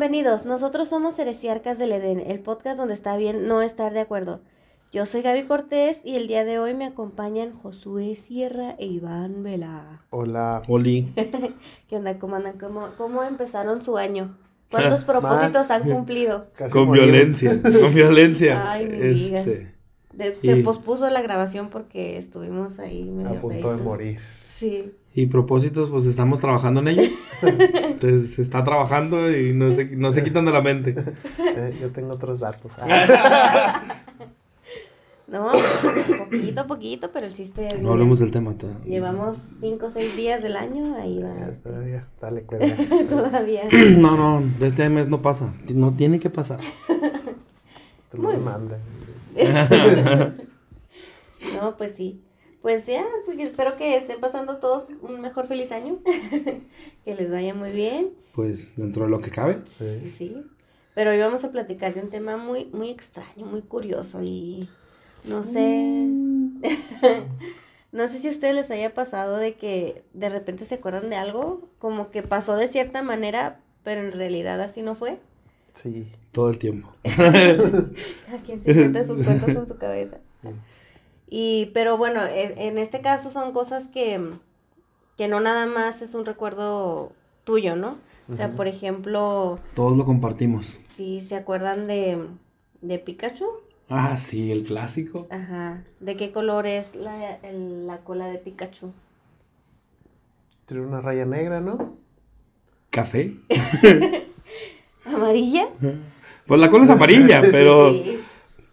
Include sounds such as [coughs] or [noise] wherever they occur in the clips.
Bienvenidos, nosotros somos Heresiarcas del Edén, el podcast donde está bien no estar de acuerdo. Yo soy Gaby Cortés y el día de hoy me acompañan Josué Sierra e Iván Vela. Hola. Oli. [laughs] ¿Qué onda? ¿Cómo andan? ¿Cómo, cómo empezaron su año? [laughs] ¿Cuántos propósitos han cumplido? [laughs] Casi Con morimos. violencia. Con violencia. Ay, este. De- se Y- pospuso la grabación porque estuvimos ahí medio A punto de morir. Sí. Y propósitos, pues estamos trabajando en ello. [laughs] Entonces se está trabajando y no se, no se quitan de la mente. Eh, yo tengo otros datos. Ah, [laughs] No, poquito a poquito, pero el chiste es... No hablemos del tema. todavía. Llevamos cinco o seis días del año, ahí va. ya. Dale, [laughs] cuenta. Todavía. [clears throat] No, no, de este mes no pasa. No tiene que pasar. Tú me mandas. No, pues sí. Pues ya, pues espero que estén pasando todos un mejor feliz año. [laughs] que les vaya muy bien. Pues dentro de lo que cabe. Sí. Sí. Pero hoy vamos a platicar de un tema muy, muy extraño, muy curioso y no sé. [laughs] no sé si a ustedes les haya pasado de que de repente se acuerdan de algo, como que pasó de cierta manera, pero en realidad así no fue. Sí. Todo el tiempo. [laughs] Cada quien se siente sus cuentos en su cabeza. Sí. Y, pero bueno, en, en este caso son cosas que, que no nada más es un recuerdo tuyo, ¿no? O sea, por ejemplo, Todos lo compartimos. si se acuerdan de, de Pikachu, Ah, sí, el clásico. ajá, ¿de qué color es la, el- la cola de Pikachu? Tiene una raya negra, ¿no? ¿Café? [laughs] ¿Amarilla? Pues la cola es amarilla, [laughs] pero, Sí.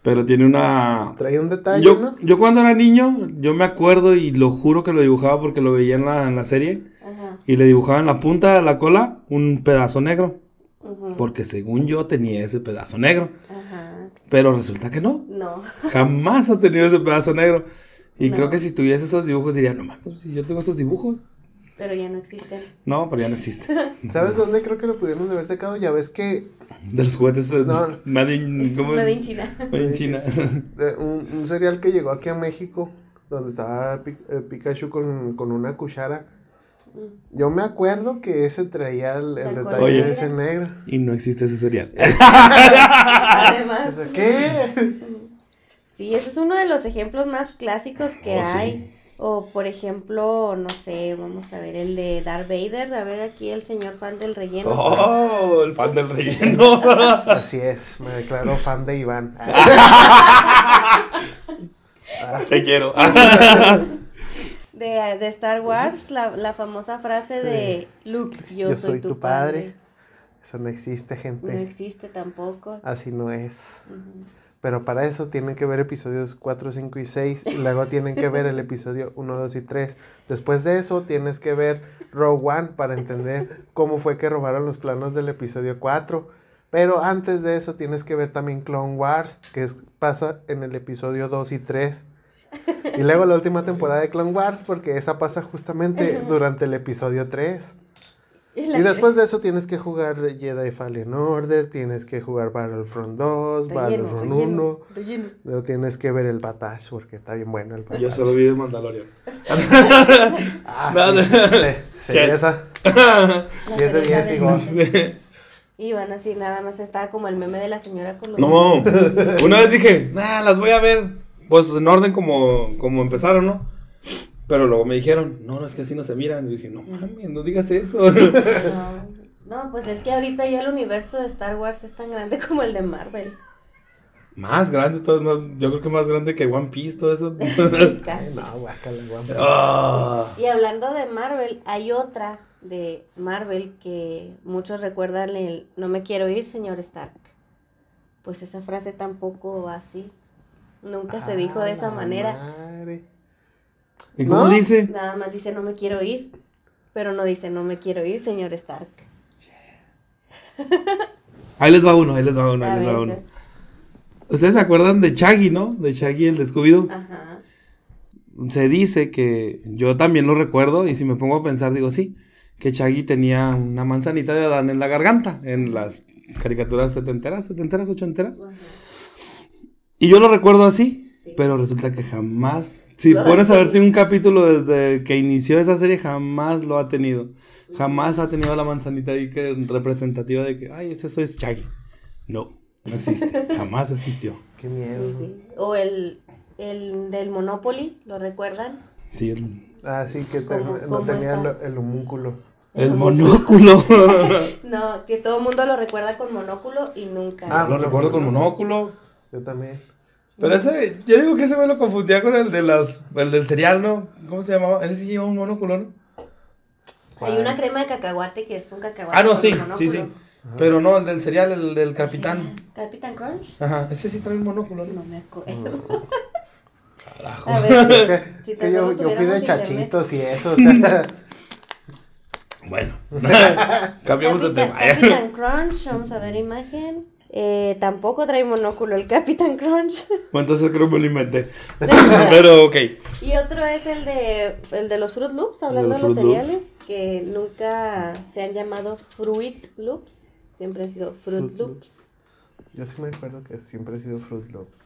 Pero tiene una... Trae un detalle, Yo, ¿no? yo cuando era niño, yo me acuerdo y lo juro que lo dibujaba porque lo veía en la, en la serie. Ajá. Y le dibujaba en la punta de la cola un pedazo negro. ujú, Porque según yo tenía ese pedazo negro. Ajá. Pero resulta que no. No. [laughs] Jamás ha tenido ese pedazo negro. Y No. creo que si tuviese esos dibujos diría, no mames, si yo tengo esos dibujos. Pero ya no existen. No, pero ya no existe. [laughs] ¿Sabes dónde creo que lo pudieron haber sacado? Ya ves que De los juguetes eh, No. Made in, ¿cómo? Made in China. Made in China. un, un cereal que llegó aquí a México, donde estaba eh, Pikachu con, con una cuchara. Yo me acuerdo que ese traía el, detalle negra. ese negro. y no existe ese cereal. [laughs] Además. ¿Qué? Sí, ese es uno de los ejemplos más clásicos que Oh, sí. O por ejemplo, no sé, vamos a ver el de Darth Vader, a ver aquí el señor fan del relleno. Oh, el fan del relleno. [laughs] Así es, me declaro fan de Iván. [laughs] Te quiero. [laughs] De, de Star Wars, la, la famosa frase de Luke, yo, soy, tu padre. Eso no existe, No gente. existe tampoco. Así no es. Ujú. Pero para eso tienen que ver episodios 4, 5 y 6. Y luego tienen que ver el episodio [laughs] 1, 2 y 3. Después de eso tienes que ver Rogue One para entender cómo fue que robaron los planos del episodio 4. Pero antes de eso tienes que ver también Clone Wars, que es- pasa en el episodio 2 y 3. Y luego la última temporada de Clone Wars, porque esa pasa justamente [laughs] durante el episodio 3. Y después de eso tienes que jugar Jedi Fallen Order, tienes que jugar Battlefront 2, Relleno, Battlefront relleno, 1. relleno. Luego tienes que ver el Batash porque está bien bueno el Batash. Yo solo vi de Mandalorian. [laughs] Ah, Nada. sí, sí, Shit. esa. La 10 de cereza 10 y del gol. pastel. Y van así, nada más estaba como el meme de la señora con los... No, una vez dije, nah, las voy a ver, pues en orden como, como empezaron, ¿no? Pero luego me dijeron, no, no, es que así no se miran. Y dije, no mames, no digas eso. No, [laughs] no, pues es que ahorita ya el universo de Star Wars es tan grande [laughs] como el de Marvel. más grande, todo es más, yo creo que más grande que One Piece, todo eso. [laughs] Casi. No, guácala, guácala. Ah. Y hablando de Marvel, hay otra de Marvel que muchos recuerdan el no me quiero ir, señor Stark. Pues esa frase tampoco va así. Nunca se dijo de esa manera. madre. ¿Y cómo ¿No? dice? Nada más dice no me quiero ir. Pero no dice no me quiero ir, señor Stark. Ahí les va uno, ahí les va uno, A ahí les va uno. ¿Ustedes se acuerdan de Shaggy, no? De Shaggy, el descubido. Ajá. Se dice que yo también lo recuerdo y si me pongo a pensar digo sí, que Shaggy tenía una manzanita de Adán en la garganta en las caricaturas setenteras, setenteras, ochenteras. Ajá. Y yo lo recuerdo así, Sí. pero resulta que jamás, si pones a verte un capítulo desde que inició esa serie, jamás lo ha tenido. Jamás ha tenido la manzanita ahí que representativa de que, ay, ese soy Shaggy. No, no existe. [laughs] Jamás existió. Qué miedo. Sí, sí. O el, el del Monopoly, ¿lo recuerdan? Sí, el, Ah, sí, que te- ¿Cómo- no cómo tenía lo- el homúnculo. el monóculo. [laughs] No, que todo el mundo lo recuerda con monóculo y nunca. Ah, Lo recuerdo con monóculo. Yo también. Pero ese, yo digo que ese me lo confundía con el de las, el del cereal, ¿no? ¿Cómo se llamaba? Ese sí lleva un monóculo, ¿no? Hay una crema de cacahuate que es un cacahuate. Ah, no, con sí, sí, sí. Pero no, el del cereal, el del capitán. ¿Capitán Crunch? Ajá, ese sí trae un monóculo, No ¿no? me acuerdo. Carajo. A ver, [laughs] que, si yo, yo fui de chachitos y eso. o [laughs] sea, Bueno, [laughs] cambiamos de tema. Capitán Crunch, vamos a ver imagen. Eh, tampoco trae monóculo el Capitán Crunch. [laughs] Bueno, entonces creo que me lo inventé. [laughs] Pero, ok. Y otro es el de, el de los Fruit Loops, hablando de los los, Fruit Loops. cereales, que nunca se han llamado Fruit Loops, siempre han sido Fruit Fruit Loops. yo sí me acuerdo que siempre he sido Fruit Loops.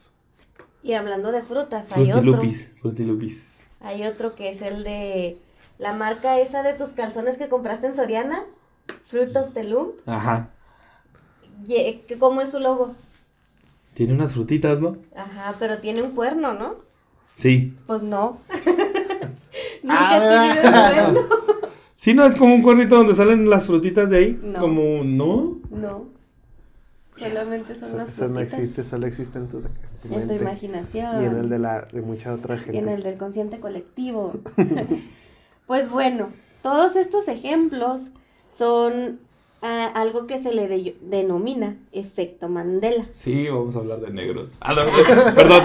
Y hablando de frutas, hay otro. Frutilupis, frutilupis. Hay otro que es el de la marca esa de tus calzones que compraste en Soriana, Fruit of the Loom. Ajá. ¿Cómo es su logo? Tiene unas frutitas, ¿no? Ajá, pero tiene un cuerno, ¿no? Sí. Pues no. [laughs] Nunca Ah, ha tenido un [laughs] cuerno. Sí, no, es como un cuernito donde salen las frutitas de ahí. No. Como, ¿no? No. Solamente son las Eso no frutitas. existe, solo existe en tu, en tu En tu mente. imaginación. Y en el de, la, de mucha otra gente. y en el del consciente colectivo. [laughs] pues bueno, todos estos ejemplos son algo que se le de- denomina efecto Mandela. Sí, vamos a hablar de negros. Ah, no, [laughs] perdón.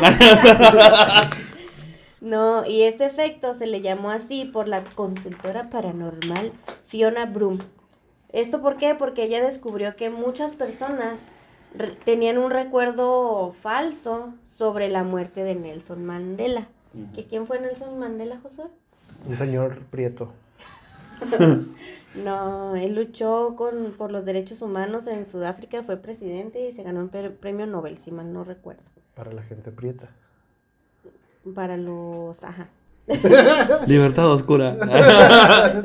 No, y este efecto se le llamó así por la consultora paranormal Fiona Broom. ¿Esto por qué? Porque ella descubrió que muchas personas re- tenían un recuerdo falso sobre la muerte de Nelson Mandela. ¿Que ¿Quién fue Nelson Mandela, Josué? Un señor prieto. [laughs] No, él luchó con, por los derechos humanos en Sudáfrica, fue presidente y se ganó un pre- premio Nobel, si mal no recuerdo. Para la gente prieta. Para los... Ajá. [laughs] Libertad oscura.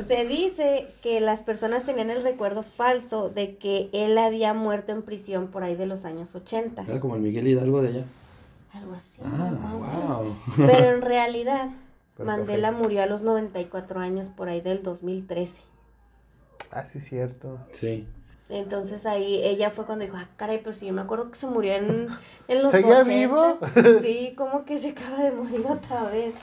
[laughs] Se dice que las personas tenían el recuerdo falso de que él había muerto en prisión por ahí de los años 80. Era como el Miguel Hidalgo de allá. Algo así. Ah, wow. Pero en realidad, Pero Mandela murió a los 94 años por ahí del 2013. Ah, sí, cierto. Sí. Entonces ahí ella fue cuando dijo, ah, caray, pero si yo me acuerdo que se murió en, [laughs] en los ¿Seguía 80". vivo? [laughs] Sí, como que se acaba de morir otra vez.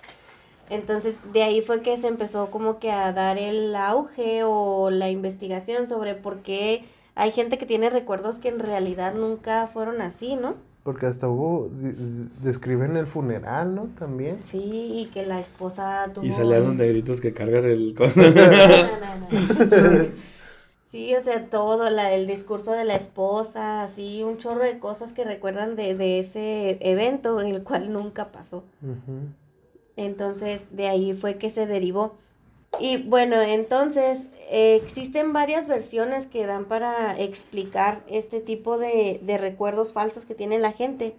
Entonces de ahí fue que se empezó como que a dar el auge o la investigación sobre por qué hay gente que tiene recuerdos que en realidad nunca fueron así, ¿no? Porque hasta hubo. Describen el funeral, ¿no? También. Sí, y que la esposa tuvo... Y salían los negritos que cargan el... [laughs] No, no, no. Sí, o sea, todo, la, el discurso de la esposa, así, un chorro de cosas que recuerdan de, de ese evento, el cual nunca pasó. Entonces, de ahí fue que se derivó. Y bueno, entonces, eh, existen varias versiones que dan para explicar este tipo de, de recuerdos falsos que tiene la gente.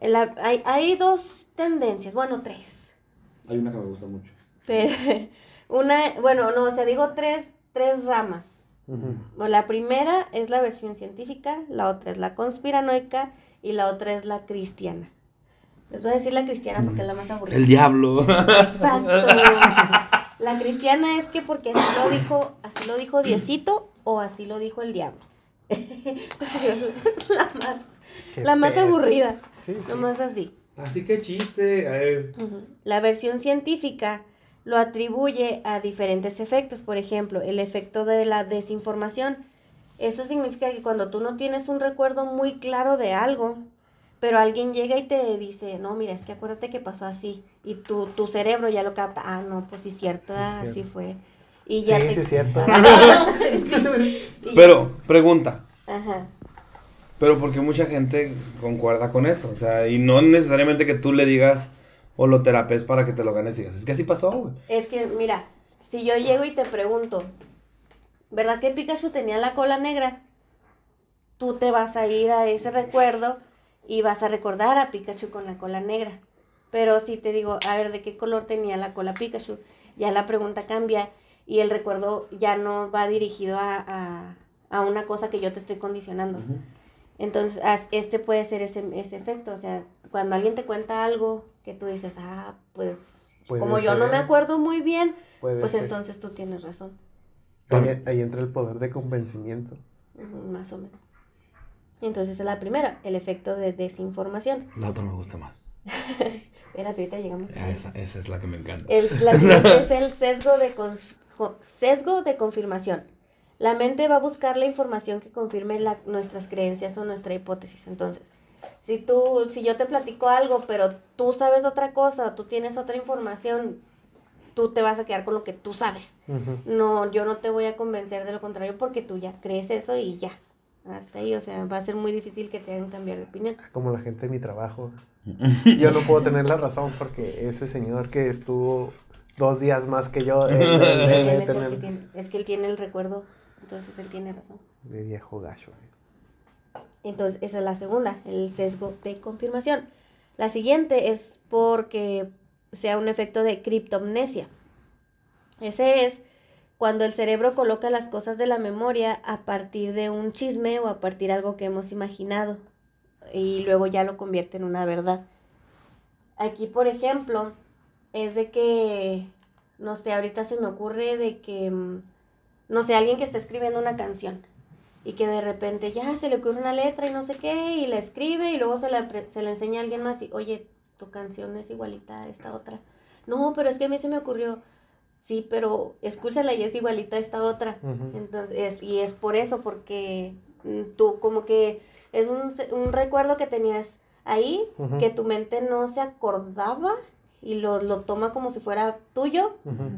La- hay, hay dos tendencias, bueno, tres. Hay una que me gusta mucho. Pero [laughs] una, bueno, no, o sea, digo tres, tres ramas. La primera es la versión científica, la otra es la conspiranoica y la otra es la cristiana. Les voy a decir la cristiana porque es la más aburrida. El diablo. [laughs] Exacto. La cristiana es que porque así lo dijo, así lo dijo Diosito o así lo dijo el diablo. [laughs] Pues, es la más, Qué la más aburrida. Sí, sí. Nomás así. Así que chiste. a ver. Ujú. La versión científica lo atribuye a diferentes efectos. Por ejemplo, el efecto de la desinformación. Eso significa que cuando tú no tienes un recuerdo muy claro de algo, pero alguien llega y te dice, no, mira, es que acuérdate que pasó así. Y tu, tu cerebro ya lo capta, ah, no, pues sí, cierto, ah, así fue. Y ya Sí, te... sí, es cierto. [laughs] Pero, pregunta. Ajá. Pero porque mucha gente concuerda con eso. O sea, y no necesariamente que tú le digas o lo terapes para que te lo ganes y digas, es que así pasó, güey. Es que, mira, si yo llego y te pregunto, ¿verdad que Pikachu tenía la cola negra? Tú te vas a ir a ese recuerdo y vas a recordar a Pikachu con la cola negra. Pero si te digo, a ver, ¿de qué color tenía la cola Pikachu? Ya la pregunta cambia y el recuerdo ya no va dirigido a, a, a una cosa que yo te estoy condicionando. Entonces, este puede ser ese, ese efecto, o sea, cuando alguien te cuenta algo que tú dices, ah, pues Puede como yo no me acuerdo muy bien, Puede pues ser. entonces tú tienes razón, Ahí, ahí entra el poder de convencimiento. Más o menos. Entonces esa es la primera, el efecto de desinformación. La otra me gusta más. [laughs] Espérate, ahorita llegamos a Esa, esa es la que me encanta. El, la siguiente es [laughs] el sesgo de, sesgo de confirmación. La mente va a buscar la información que confirme la- nuestras creencias o nuestra hipótesis. Entonces, si tú, si yo te platico algo, pero tú sabes otra cosa, tú tienes otra información, tú te vas a quedar con lo que tú sabes. Ujú. No, yo no te voy a convencer de lo contrario porque tú ya crees eso y ya. Hasta ahí, o sea, va a ser muy difícil que te hagan cambiar de opinión. Como la gente de mi trabajo. [laughs] Yo no puedo tener la razón porque ese señor que estuvo dos días más que yo, él, él [laughs] Él debe es, el que tener tiene, es que él tiene el recuerdo, entonces él tiene razón. de viejo gacho. Entonces, esa es la segunda, el sesgo de confirmación. La siguiente es porque sea un efecto de criptomnesia. Ese es cuando el cerebro coloca las cosas de la memoria a partir de un chisme o a partir de algo que hemos imaginado y luego ya lo convierte en una verdad. Aquí, por ejemplo, es de que, no sé, ahorita se me ocurre de que, mm, no sé, alguien que está escribiendo una canción y que de repente ya se le ocurre una letra y no sé qué y la escribe y luego se la, se la enseña a alguien más y, oye, tu canción es igualita a esta otra. No, pero es que a mí se me ocurrió. Sí, pero escúchala y es igualita a esta otra. Entonces, es- y es por eso, porque mm, tú como que es un, se- un recuerdo que tenías ahí, que tu mente no se acordaba y lo, lo toma como si fuera tuyo,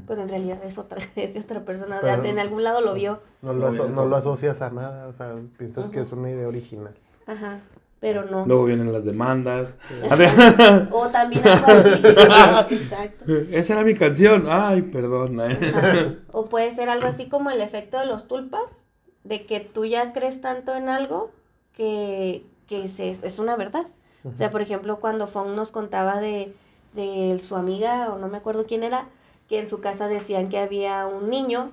pero en realidad es otra, [laughs] es otra persona. O sea, Pero- en algún lado lo vio. No lo, aso- no lo asocias a nada, o sea, piensas que es una idea original. Ajá, pero no. Luego vienen las demandas. [laughs] O también algo [laughs] así. Exacto. Esa era mi canción. Ay, perdón. Ajá. O puede ser algo así como el efecto de los tulpas, de que tú ya crees tanto en algo que, que se- es una verdad. O sea, por ejemplo, cuando Fong nos contaba de, de su amiga, o no me acuerdo quién era, que en su casa decían que había un niño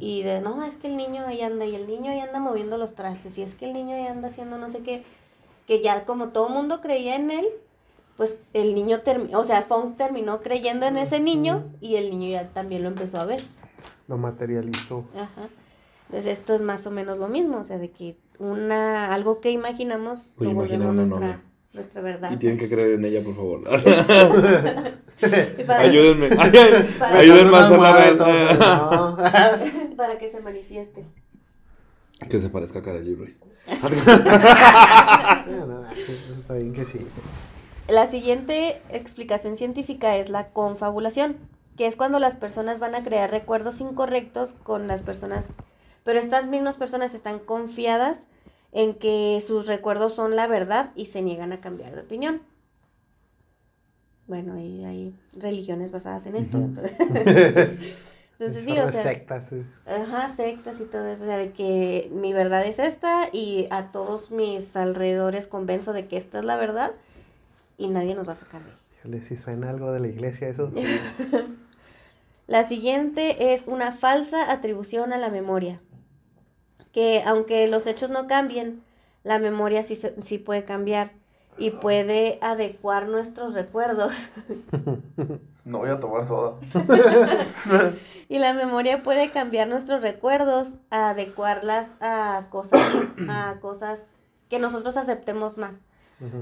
y de, no, es que el niño ahí anda, y el niño ahí anda moviendo los trastes, y es que el niño ahí anda haciendo no sé qué, que ya como todo mundo creía en él, pues el niño terminó, o sea, Fong terminó creyendo en ese niño y el niño ya también lo empezó a ver. Lo materializó. Ajá. Entonces esto es más o menos lo mismo, o sea, de que una algo que imaginamos a lo volvemos nuestra, novia. nuestra verdad. Y tienen que creer en ella, por favor. [laughs] [laughs] Para, Ayúdenme. Ay, [laughs] Ayúdenme a hacer la para que se manifieste. Que se parezca a Kareli Ruiz. [laughs] No, no, sí, Está bien que sí. La siguiente explicación científica es la confabulación, que es cuando las personas van a crear recuerdos incorrectos con las personas, pero estas mismas personas están confiadas en que sus recuerdos son la verdad y se niegan a cambiar de opinión. Bueno, y hay religiones basadas en esto. [laughs] entonces sí, o sea, sectas, sí. Ajá, sectas y todo eso, o sea, de que mi verdad es esta y a todos mis alrededores convenzo de que esta es la verdad y nadie nos va a sacar de ahí. Si suena algo de la iglesia eso. [laughs] La siguiente es una falsa atribución a la memoria, que aunque los hechos no cambien, la memoria sí, sí puede cambiar y puede adecuar nuestros recuerdos. [laughs] No voy a tomar soda. [laughs] Y la memoria puede cambiar nuestros recuerdos, a adecuarlas a cosas, a cosas que nosotros aceptemos más.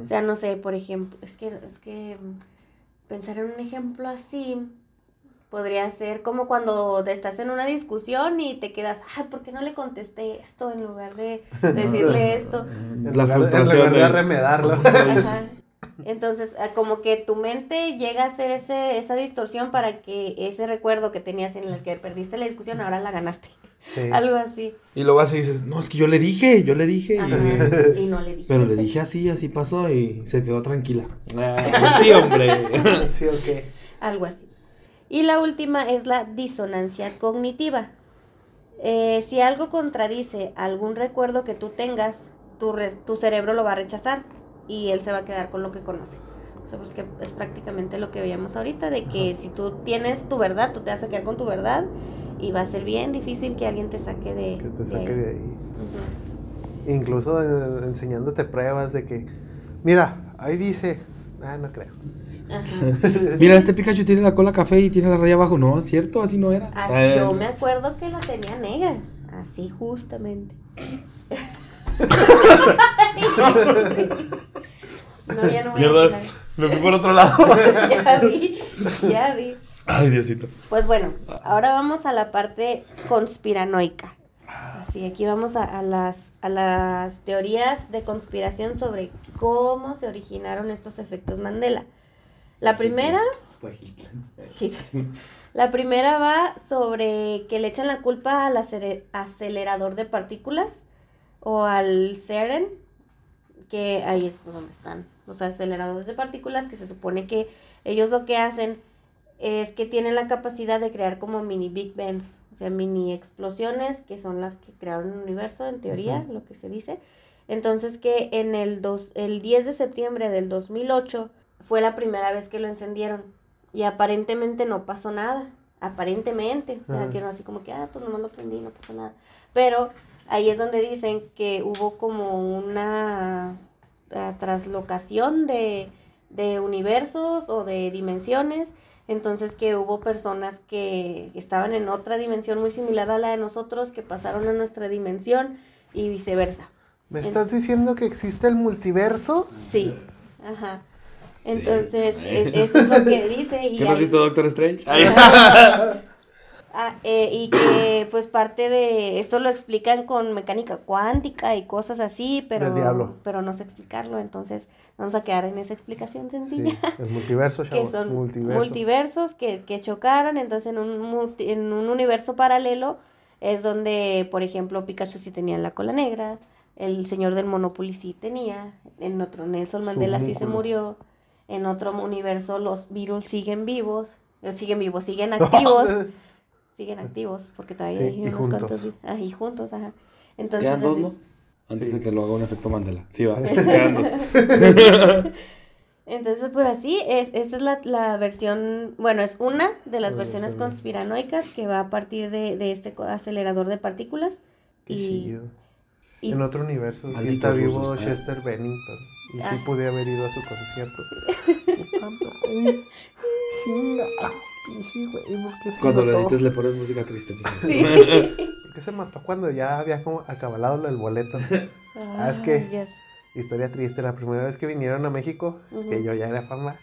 O sea, no sé, por ejemplo, es que, es que pensar en un ejemplo así podría ser como cuando te estás en una discusión y te quedas, ay, ¿por qué no le contesté esto en lugar de [laughs] decirle esto? La frustración. En lugar de remedarlo. [laughs] Ajá. Entonces, ah, como que tu mente llega a hacer ese, esa distorsión para que ese recuerdo que tenías en el que perdiste la discusión, ahora la ganaste. Sí. [laughs] Algo así. Y luego vas y dices, no, es que yo le dije, yo le dije. y- Ajá. Y no le dije. Pero le dije así, así pasó y se quedó tranquila. Ah, sí, hombre. Sí, ok. Algo así. Y la última es la disonancia cognitiva. Eh, si algo contradice algún recuerdo que tú tengas, tu, cerebro lo va a rechazar y él se va a quedar con lo que conoce. O sea, pues que es prácticamente lo que veíamos ahorita, de que si tú tienes tu verdad, tú te vas a quedar con tu verdad y va a ser bien difícil que alguien te saque de, Que te de saque ahí. de ahí. Incluso eh, enseñándote pruebas de que, mira, ahí dice, ah, no creo. Ajá. Mira, este Pikachu tiene la cola café y tiene la raya abajo. No, es cierto, así no era. Así, Eh, yo me acuerdo que la tenía negra, así justamente. no, ya no voy Mierda, me fui por otro lado. [laughs] ya vi, ya vi. Ay, Diosito. Pues bueno, ahora vamos a la parte conspiranoica. Así, aquí vamos a, a las, a las teorías de conspiración sobre cómo se originaron estos efectos Mandela. La primera, [laughs] la primera va sobre que le echan la culpa al acelerador de partículas o al CERN, que ahí es pues, donde están los aceleradores de partículas, que se supone que ellos lo que hacen es que tienen la capacidad de crear como mini Big Bangs, o sea, mini explosiones, que son las que crearon el universo, en teoría, lo que se dice. Entonces que en el, dos, el 10 de septiembre del 2008 fue la primera vez que lo encendieron y aparentemente no pasó nada, aparentemente, o sea, que no así como que, ah, pues nomás lo prendí, no pasó nada. Pero ahí es donde dicen que hubo como una ah, traslocación de, de universos o de dimensiones. Entonces que hubo personas que estaban en otra dimensión muy similar a la de nosotros, que pasaron a nuestra dimensión y viceversa. ¿Me estás diciendo que existe el multiverso? Sí, ajá. Sí. Entonces, e- eso es lo que [laughs] dice. Y ¿Qué no has visto Doctor Strange? [laughs] Ah, eh, y que pues parte de esto lo explican con mecánica cuántica y cosas así, pero, diablo. pero no sé explicarlo, entonces vamos a quedar en esa explicación sencilla. Sí, el multiverso, [laughs] que son multiverso. multiversos que, que chocaron, entonces en un, multi- en un universo paralelo es donde, por ejemplo, Pikachu sí tenía la cola negra, el señor del Monopoly sí tenía, en otro Nelson Mandela sí se murió, en otro universo los virus siguen vivos, eh, siguen vivos, siguen [laughs] activos, [laughs] siguen activos, porque todavía Sí, hay y unos juntos. cuantos ah, y juntos, ajá. Entonces, Quedan dos, ¿no? Antes Sí. de que lo haga un efecto Mandela. Sí, va. [laughs] Quedan dos. Entonces, pues así, es, esa es la, la versión, bueno, es una de las La versiones conspiranoicas que va a partir de, de este acelerador de partículas. Qué y, chido. y- En otro universo sí está vivo ¿eh? Chester Bennington. Y sí Ah. pude haber ido a su concierto. Sí, güey, ¿por qué se Cuando lo edites le pones música triste. Sí. [laughs] ¿Por qué se mató cuando ya había como acabalado el boleto? Ah, es que- Ay, yes. Historia triste, la primera vez que vinieron a México, que yo ya era fama,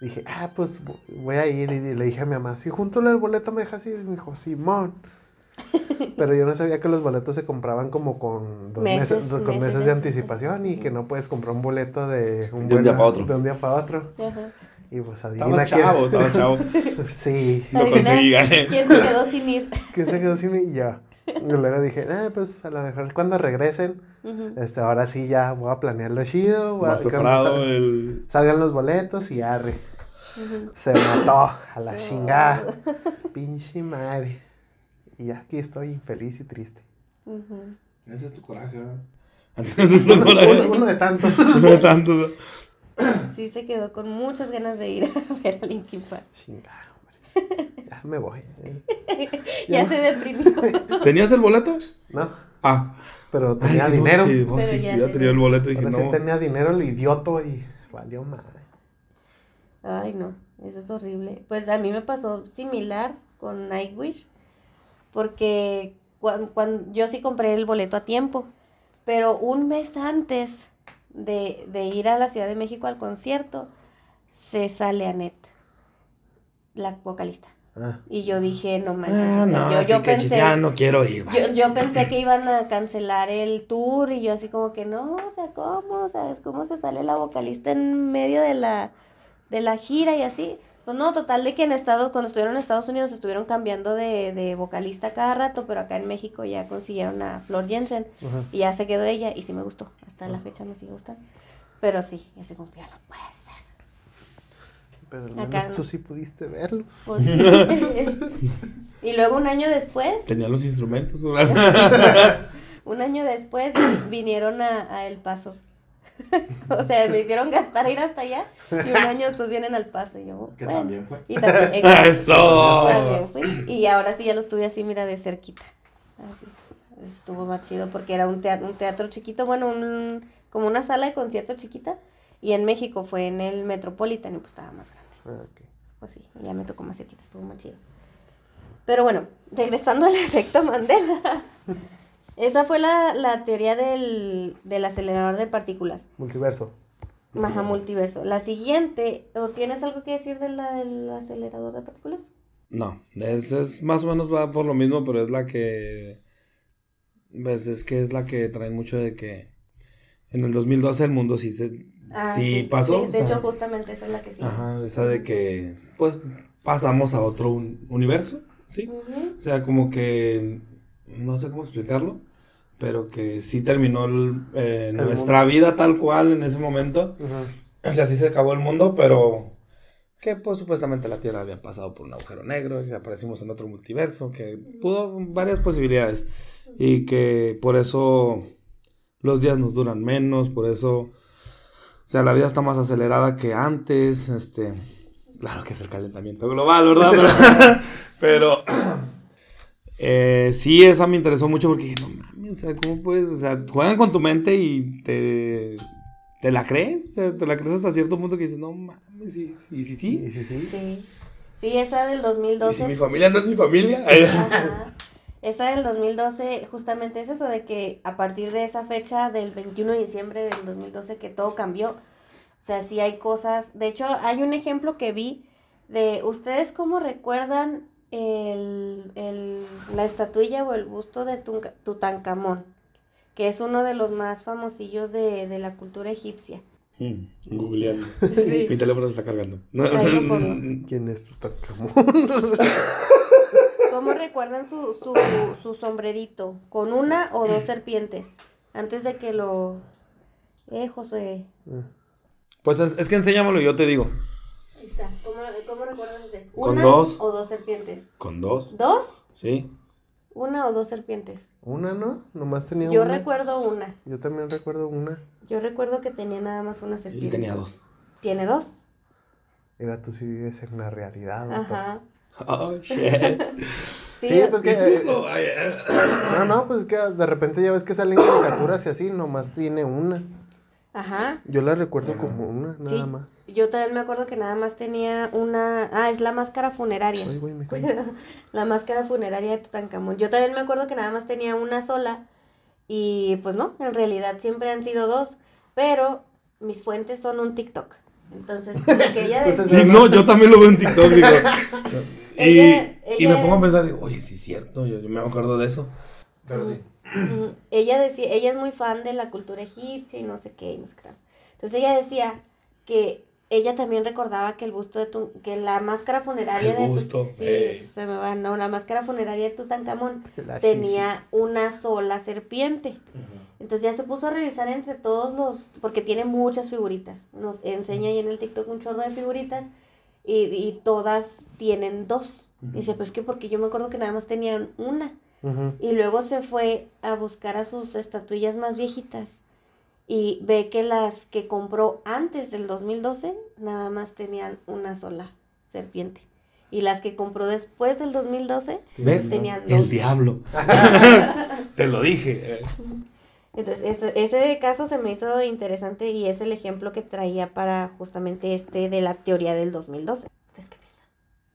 dije, ah, pues vo- voy a ir. Y le dije a mi mamá, si junto el boleto me dejas ir. Y me dijo, Simón. [laughs] Pero yo no sabía que los boletos se compraban como con dos meses, Meses, dos- con meses meses de anticipación. y que no puedes comprar un boleto de un, De un día buen- pa' otro. De un día para otro. Ajá. Y pues adivina Estabas quién. chavo, estabas chavo. [laughs] Sí. Lo Adivina conseguí, gané. ¿Quién se quedó sin ir? [laughs] ¿Quién se quedó sin? Y yo. Y luego dije, ah, pues a lo mejor cuando regresen, este, ahora sí ya voy a planearlo chido. Voy a, Más cuando preparado sal- el... salgan los boletos y arre. Se mató a la chingada. Pinche madre. Y aquí estoy infeliz y triste. Ujú. Ese es tu coraje, ¿verdad? [laughs] Ese es tu Uno, coraje. uno de tantos. [laughs] No de tanto, ¿no? Sí se quedó con muchas ganas de ir a [laughs] ver a Linkin Park. Chingada, hombre. Ya me voy. eh. Ya se deprimió. ¿Tenías el boleto? No, Ah. pero tenía Ay, no, dinero. sí, oh, Pero sí, ya tenía. el boleto y dije, Ahora sí no. tenía dinero el idioto y valió madre. Ay, no, eso es horrible. Pues a mí me pasó similar con Nightwish, porque cuando, yo sí compré el boleto a tiempo, pero un mes antes de, de ir a la Ciudad de México al concierto, se sale Annette, la vocalista. Ah, Y yo dije, no manches, Ah, no, yo, que pensé, ya no quiero ir. yo, yo pensé que iban a cancelar el tour y yo así como que no, o sea, ¿cómo? O sea, es ¿cómo se sale la vocalista en medio de la, de la gira y así? Pues no, total de que en Estados, cuando estuvieron en Estados Unidos estuvieron cambiando de, de vocalista cada rato, pero acá en México ya consiguieron a Flor Jensen y ya se quedó ella y sí me gustó, hasta la fecha me sigue gustando. Pero sí, ya se cumplió, no puede ser. Pero al Acá menos no. tú sí pudiste verlos. Pues sí. [laughs] y luego un año después, Tenía los instrumentos, [laughs] un año después vinieron a, a El Paso. [laughs] o sea, me hicieron gastar ir hasta allá y un año después vienen al paso. Y yo, Que bueno. también fue. Y también, [laughs] ¡Eso! también fui. Y ahora sí ya lo estuve así, mira, de cerquita. Así. Estuvo más chido porque era un teatro, un teatro chiquito, bueno, un, como una sala de concierto chiquita. Y en México fue en el Metropolitan y pues estaba más grande. Ah. Pues sí, ya me tocó más cerquita, estuvo más chido. Pero bueno, regresando al [laughs] efecto Mandela. Esa fue la, la teoría del, del acelerador de partículas. Multiverso. Maja multiverso. La siguiente, ¿o tienes algo que decir de la del acelerador de partículas? No, es, es más o menos va por lo mismo, pero es la que. Pues es que es la que traen mucho de que en el 2012 el mundo sí, se, Ah, sí, pasó. sí, o de sea, hecho, justamente esa es la que sí. Ajá, esa de que pues pasamos a otro un- universo, ¿sí? O sea, como que no sé cómo explicarlo, pero que sí terminó el- eh, El nuestra mundo. vida tal cual en ese momento. O sea, sí se acabó el mundo, pero que pues supuestamente la Tierra había pasado por un agujero negro, que aparecimos en otro multiverso, que pudo varias posibilidades y que por eso los días nos duran menos, por eso, o sea, la vida está más acelerada que antes, este, claro que es el calentamiento global, ¿verdad? [laughs] Pero, [laughs] [laughs] pero, eh, sí, esa me interesó mucho porque dije, no mames, o sea, ¿cómo puedes? O sea, juegan con tu mente y te, te la crees, o sea, te la crees hasta cierto punto que dices, no mames, sí, sí, sí, Sí, sí. sí, sí. Sí. Sí, esa del Y 2012. si mi familia no es mi familia. Ajá. [laughs] Esa del 2012 justamente es eso de que a partir de esa fecha del 21 de diciembre del 2012 que todo cambió. O sea, sí hay cosas. De hecho, hay un ejemplo que vi de ustedes cómo recuerdan el, el- la estatuilla o el busto de Tutankamón, que es uno de los más famosillos de, de la cultura egipcia. Mm, Googleando. [laughs] Sí. Mi teléfono se está cargando. [laughs] ¿Quién es Tutankamón? ¿Cómo recuerdan su, su, su sombrerito? ¿Con una o dos [clears throat] serpientes? Antes de que lo... Eh, Josué. Pues es, es que enséñamelo y yo te digo. Con ¿Una dos. o dos serpientes? Con dos. ¿Dos? Sí. ¿Una o dos serpientes? Una, ¿no? Nomás tenía Yo una. recuerdo una. Yo también recuerdo una. Yo recuerdo que tenía nada más una Y serpiente. tenía dos. ¿Tiene dos? Era tú si vives en la realidad. ¿no? Ajá. Oh, shit. [laughs] Sí, Sí, pues que. eh, eh. no, no, pues que de repente ya ves que salen caricaturas y así, nomás tiene una. Ajá. Yo la recuerdo como una, nada Sí. más. Yo también me acuerdo que nada más tenía una... Ah, es la máscara funeraria. Ay, güey, me [laughs] la máscara funeraria de Tutankamón. Yo también me acuerdo que nada más tenía una sola y pues no, en realidad siempre han sido dos, pero mis fuentes son un TikTok. Entonces, lo que ella [laughs] decía, Sí, no, yo [laughs] también lo veo en TikTok, digo. Y, Ella- y me pongo a pensar, digo, oye, sí es cierto, yo, yo me acuerdo de eso. Pero sí. Ujú. ella decía, ella es muy fan de la cultura egipcia y no sé qué, y no sé qué. Entonces ella decía que ella también recordaba que el busto de Tu- que la máscara funeraria El de Tu- busto, sí, ey. se me va, no, la máscara funeraria de Tutankamón [laughs] tenía una sola serpiente. Entonces ya se puso a revisar entre todos los, porque tiene muchas figuritas. Nos enseña ahí en el TikTok un chorro de figuritas y, y todas tienen dos. Dice, pues que porque yo me acuerdo que nada más tenían una. Y luego se fue a buscar a sus estatuillas más viejitas y ve que las que compró antes del 2012 nada más tenían una sola serpiente. Y las que compró después del 2012 ¿Ves? tenían El dos. diablo. [laughs] Te lo dije. eh. Entonces, ese, ese caso se me hizo interesante y es el ejemplo que traía para justamente este de la teoría del 2012. ¿Ustedes qué piensan?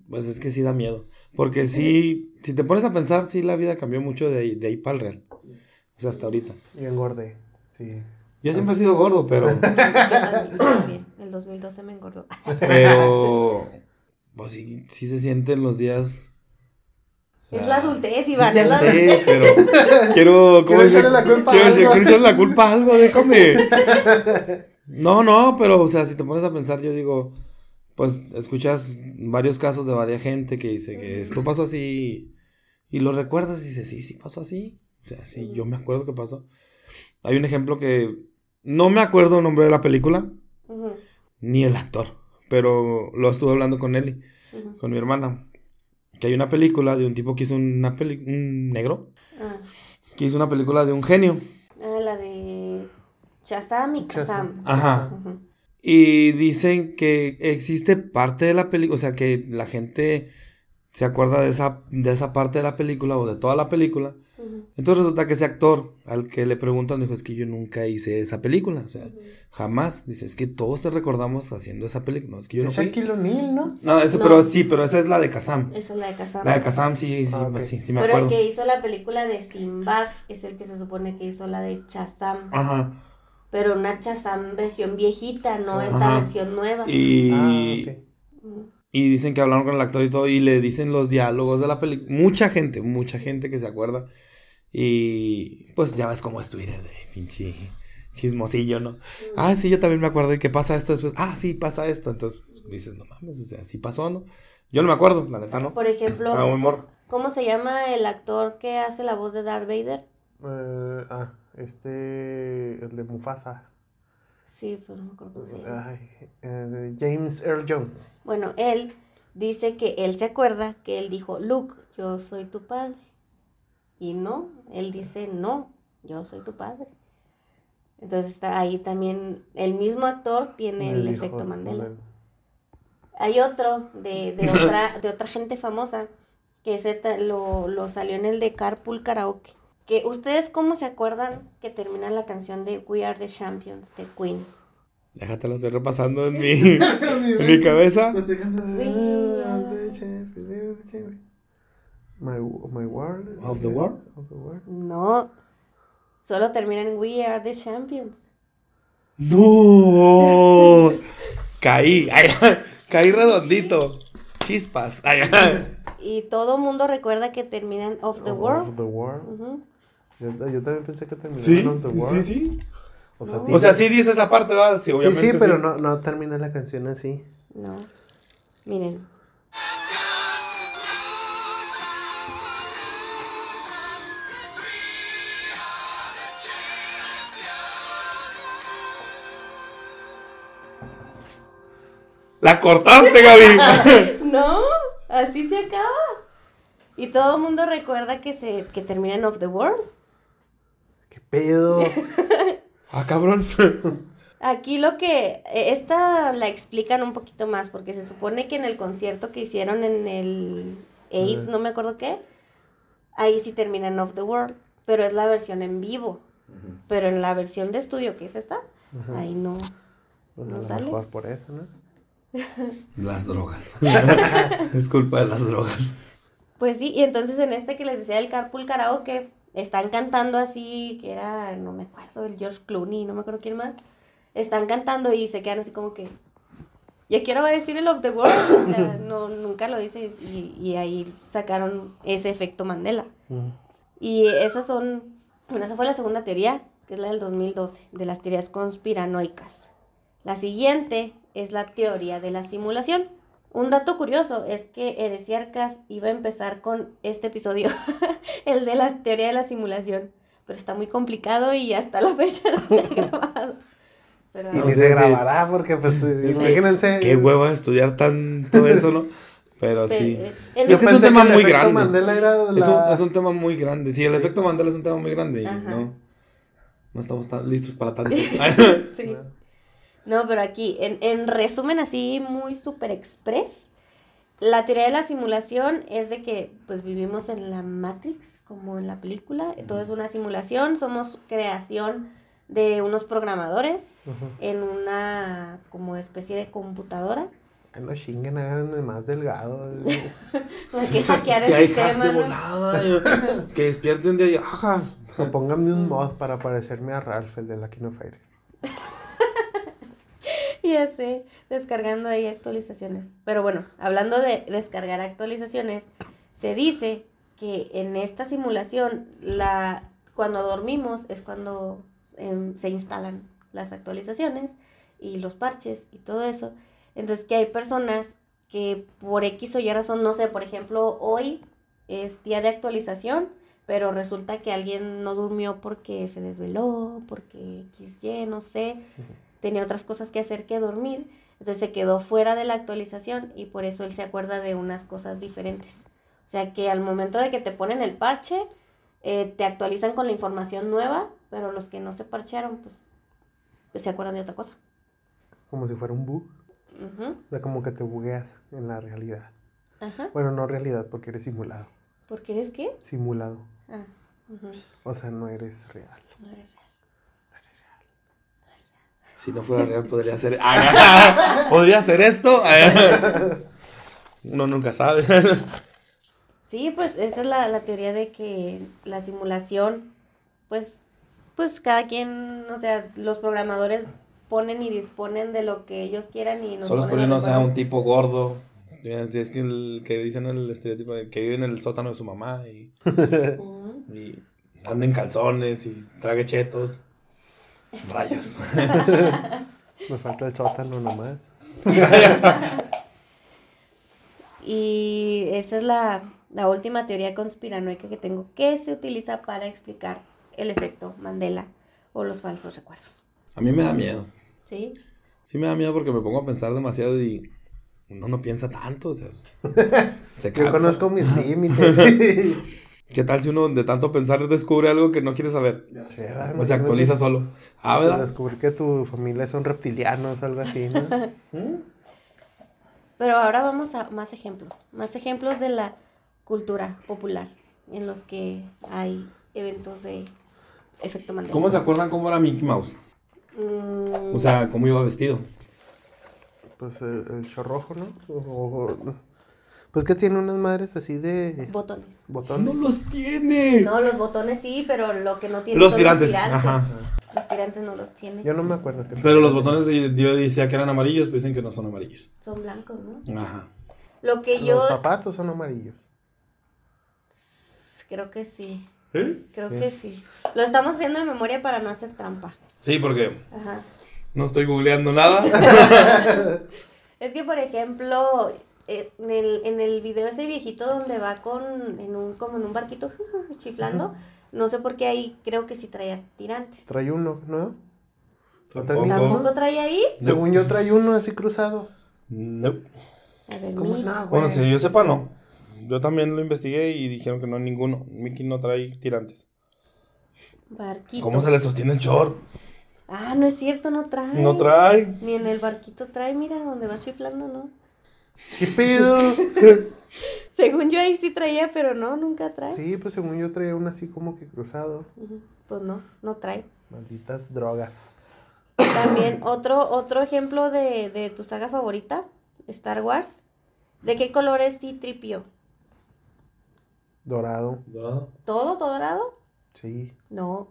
Pues es que sí da miedo. Porque sí, si te pones a pensar, sí la vida cambió mucho de ahí, de ahí para el real. O sea, hasta ahorita. Y engordé. Sí. Yo siempre he sido gordo, pero. [laughs] Yo también, yo. El 2012 me engordó. Pero. Pues sí, sí se sienten los días. o Es la adultez, sí, Iván, ya la sé, pero. Quiero. ¿cómo Quiero la culpa a algo. quiero echarle la culpa a algo, déjame. [laughs] No, no, pero, o sea, si te pones a pensar, yo digo. Pues escuchas varios casos de varias gente que dice que esto pasó así. Y lo recuerdas y dices, sí, sí pasó así. O sea, sí, yo me acuerdo que pasó. Hay un ejemplo que. No me acuerdo el nombre de la película ni el actor, pero lo estuve hablando con ujú. con mi hermana, que hay una película de un tipo que hizo una peli un negro, Ah, que hizo una película de un genio. ah, la de Shazam y Kazam. Ajá. Y dicen que existe parte de la película, o sea, que la gente se acuerda de esa, de esa parte de la película o de toda la película. Entonces resulta que ese actor al que le preguntan dijo, es que yo nunca hice esa película, o sea, jamás. Dice, es que todos te recordamos haciendo esa película. No, es que yo no fui. Shaquille O'Neal, ¿no? No, ese, No. pero sí, pero esa es la de Kazam. Esa es la de Kazam. La de Kazam sí, sí, Ah, sí, sí me Pero el acuerdo. que hizo la película de Sinbad es el que se supone que hizo la de Shazam. Ajá. Pero una Shazam versión viejita, no esta Ajá. versión nueva. Y, Ah, ok. Ujú. y dicen que hablaron con el actor y todo y le dicen los diálogos de la película. Mucha gente, mucha gente que se acuerda. Y pues ya ves cómo es Twitter de pinche chismosillo, ¿no? Ah, sí, yo también me acuerdo de que pasa esto después. Ah, sí, pasa esto. Entonces pues, dices, no mames, o sea, sí pasó, ¿no? Yo no me acuerdo, la neta, ¿no? Por ejemplo. ¿cómo se llama el actor que hace la voz de Darth Vader? Eh, ah, este. El de Mufasa. Sí, pero no me acuerdo cómo se llama. Ay, eh, James Earl Jones. Bueno, él dice que él se acuerda que él dijo, Luke, yo soy tu padre. Y no, él dice, no, yo soy tu padre. Entonces está ahí también, el mismo actor tiene el, efecto Mandela. del- Hay otro de, de, [laughs] otra, de otra gente famosa que ese lo, lo salió en el de Carpool Karaoke. Que ustedes cómo se acuerdan que termina la canción de We Are the Champions de Queen. Déjate lo estoy repasando en [laughs] mi, en mi cabeza. Of of. My, my world. Of the world? Of the world. No, solo termina en We Are the Champions. ¡No! [laughs] Caí. Ay, [laughs] caí redondito. Chispas. Ay. Y todo mundo recuerda que terminan Of the Of World. the world. Ujú. Yo, yo también pensé que terminaba Sí, the world. sí, sí. O sea, No. O sea, sí dice esa parte, ¿verdad? Sí, Sí, obviamente. sí, pero no, no termina la canción así. No. Miren. ¡La cortaste, Gaby! [laughs] No, así se acaba. Y todo el mundo recuerda que se que termina en Of the World. ¿Qué pedo? [laughs] ah, cabrón. Aquí lo que eh, esta la explican un poquito más porque se supone que en el concierto que hicieron en el AIDS, no me acuerdo qué, ahí sí termina en Of the World, pero es la versión en vivo. Pero en la versión de estudio que es esta, Ajá. ahí no. Pues No a lo sale. mejor por eso, ¿no? [laughs] Las drogas. [laughs] es culpa de las drogas. Pues sí, y entonces en este que les decía del Carpool Karaoke, están cantando así, que era, no me acuerdo, el George Clooney, no me acuerdo quién más. Están cantando y se quedan así como que, ya quiero va a decir el of the world, o sea, [laughs] no, nunca lo dices y, y ahí sacaron ese efecto Mandela. Mm. Y esas son, bueno, esa fue la segunda teoría, que es la del 2012, de las teorías conspiranoicas. La siguiente es la teoría de la simulación. Un dato curioso es que Heresiarcas iba a empezar con este episodio, [laughs] el de la teoría de la simulación, pero está muy complicado y hasta la fecha no se ha [laughs] grabado. Pero Y No ni se grabará porque, pues, [laughs] imagínense. Qué hueva estudiar tanto eso, ¿no? Pero Pero, sí. eh, Es que es un tema el muy efecto grande. Mandela era Es un, la- es un tema muy grande. Sí, el efecto Mandela es un tema muy grande y no, no estamos tan listos para tanto. sí. No, pero aquí, en, en resumen así muy super express, la teoría de la simulación es de que pues vivimos en la Matrix, como en la película, todo es una simulación, somos creación de unos programadores Ujú. en una como especie de computadora. Ay, no chinguen, háganme más delgado. [laughs] Que hackear si el hay sistema, hacks de ¿no? volada, que despierten de ahí, ajá. o pónganme un mod para parecerme a Ralph, el de la Kino Fire. [laughs] [laughs] Ya sé, descargando ahí actualizaciones. Pero bueno, hablando de descargar actualizaciones, se dice que en esta simulación, la, cuando dormimos es cuando em, se instalan las actualizaciones y los parches y todo eso. Entonces que hay personas que por X o Y razón, no sé, por ejemplo, hoy es día de actualización, pero resulta que alguien no durmió porque se desveló, porque XY, no sé tenía otras cosas que hacer que dormir, entonces se quedó fuera de la actualización y por eso él se acuerda de unas cosas diferentes. O sea que al momento de que te ponen el parche, eh, te actualizan con la información nueva, pero los que no se parchearon, pues se acuerdan de otra cosa. Como si fuera un bug. O sea, como que te bugueas en la realidad. Ajá. Bueno, no realidad, porque eres simulado. ¿Por qué eres qué? Simulado. Ah, O sea, no eres real. no eres real. Si no fuera real, podría ser. [laughs] Ah, ¿Podría ser esto? Uno nunca sabe. Sí, pues esa es la, la teoría de que la simulación, pues, pues cada quien, o sea, los programadores ponen y disponen de lo que ellos quieran y nos Solo es ponen no sea un tipo gordo. Si es que el que dicen el estereotipo de que vive en el sótano de su mamá y, [laughs] y anda en calzones y trague chetos. Rayos. [laughs] Me falta el sótano nomás. [laughs] Y esa es la, la última teoría conspiranoica que tengo que se utiliza para explicar el efecto Mandela o los falsos recuerdos. A mí me da miedo. ¿Sí? Sí me da miedo porque me pongo a pensar demasiado y uno no piensa tanto. O sea, [laughs] se Yo conozco mis límites. ¿Qué tal si uno de tanto pensar descubre algo que no quiere saber? Sí, ¿verdad? O se actualiza solo. Ah, ¿verdad? Descubrir que tu familia son reptilianos, algo así, ¿no? [laughs] Pero ahora vamos a más ejemplos, más ejemplos de la cultura popular en los que hay eventos de efecto Mandela. ¿Cómo se acuerdan cómo era Mickey Mouse? Mm, O sea, cómo iba vestido. Pues el, el chorrojo, ¿no? O- o- pues que tiene unas madres así de botones. botones. los tiene. No, los botones sí, pero lo que no tiene Los son tirantes, los tirantes. ajá. Los tirantes no los tiene. Yo no me acuerdo. Que Pero los botones de- yo decía que eran amarillos, pero dicen que no son amarillos. Son blancos, ¿no? Ajá. Lo que yo Los zapatos son amarillos. creo que sí. ¿Sí? Creo Sí. que sí. Lo estamos haciendo de memoria para no hacer trampa. Sí, porque Ajá. no estoy googleando nada. [laughs] Es que, por ejemplo, eh, en el, en el video ese viejito donde va con, en un, como en un barquito [laughs] chiflando, no sé por qué ahí creo que sí traía tirantes. Trae uno, ¿no? Tampoco. ¿Tampoco trae ahí? Según yo trae uno así cruzado. No. A ver, ¿Cómo mira. no, güey? Bueno, si yo sepa, no. Yo también lo investigué y dijeron que no, ninguno. Mickey no trae tirantes. Barquito. ¿Cómo se le sostiene el short? Ah, no es cierto, no trae. No trae. Ni en el barquito trae, mira, donde va chiflando, ¿no? ¿Qué pedo? [laughs] Según yo ahí sí traía, pero no, nunca trae. Sí, pues según yo traía uno así como que cruzado. Pues no, no trae. Malditas drogas. También otro, otro ejemplo de, de tu saga favorita, Star Wars. ¿De qué color es T-Tripio? Dorado. ¿Todo dorado? Sí. No.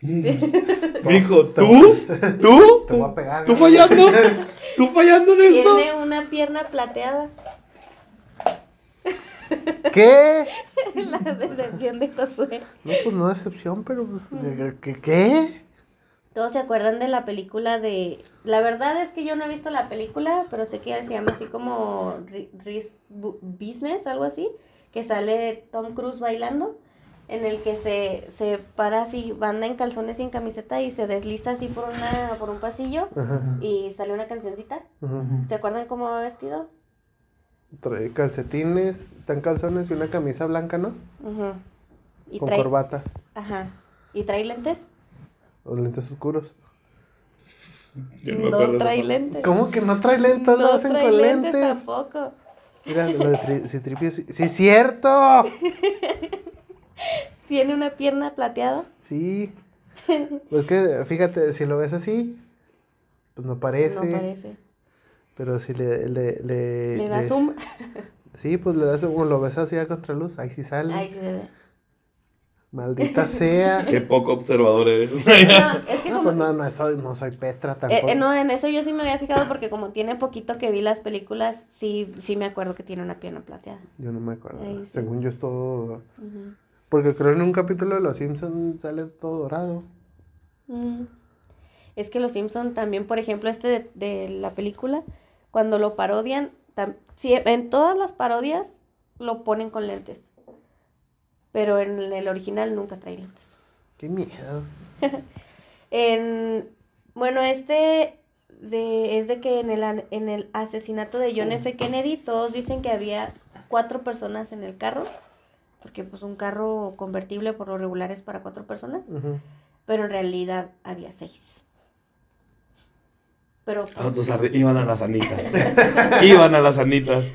[laughs] Dijo, ¿tú? ¿Tú? Te voy a pegar. ¿Tú güey. fallando? [laughs] ¿Tú fallando en esto? Tiene una pierna plateada. [laughs] ¿Qué? La decepción de Josué. No, pues no excepción, pero pues, ¿qué? ¿Qué? Todos se acuerdan de la película de... La verdad es que yo no he visto la película, pero sé que se llama así como Ri- Risk Bu- Business, algo así, que sale Tom Cruise bailando, en el que se, se para así, banda en calzones y en camiseta y se desliza así por, una, por un pasillo Ajá. y sale una cancioncita. ajá. ¿Se acuerdan cómo va vestido? Trae calcetines, tan calzones y una camisa blanca, ¿no? Y Con trae... corbata. Ajá. ¿Y trae lentes? O lentes oscuros. Yo No esa trae lentes. ¿Cómo que no trae lentes? lo No hacen trae con lentes lentes. tampoco. Mira, lo de tri Citripio sí. ¡Sí, cierto! [laughs] Tiene una pierna plateada. Sí. Pues que, fíjate, si lo ves así, pues no parece. No parece. Pero si le. Le, le, Le da le- zoom. [laughs] Sí, pues le das zoom. Lo ves así a contraluz, ahí sí sale. Ahí sí se ve. Maldita sea. [laughs] Qué poco observador eres. No, es que No, como... pues no, no soy, no soy Petra Eh, tampoco. eh, no, en eso yo sí me había fijado porque como tiene poquito que vi las películas, sí, sí me acuerdo que tiene una pierna plateada. Yo no me acuerdo. Ahí sí. Según yo es todo. Ujú. Porque creo en un capítulo de Los Simpsons sale todo dorado. Mm. Es que los Simpson también, por ejemplo, este de, de la película, cuando lo parodian, tam- sí, en todas las parodias lo ponen con lentes. Pero en el original nunca trae lentes. Qué miedo. [laughs] En, bueno, este de, es de que en el, en el asesinato de John F. Kennedy todos dicen que había cuatro personas en el carro, porque pues un carro convertible por lo regular es para cuatro personas, pero en realidad había seis. Pero Ah, pues, iban a las anitas. [laughs] [laughs] iban a las anitas.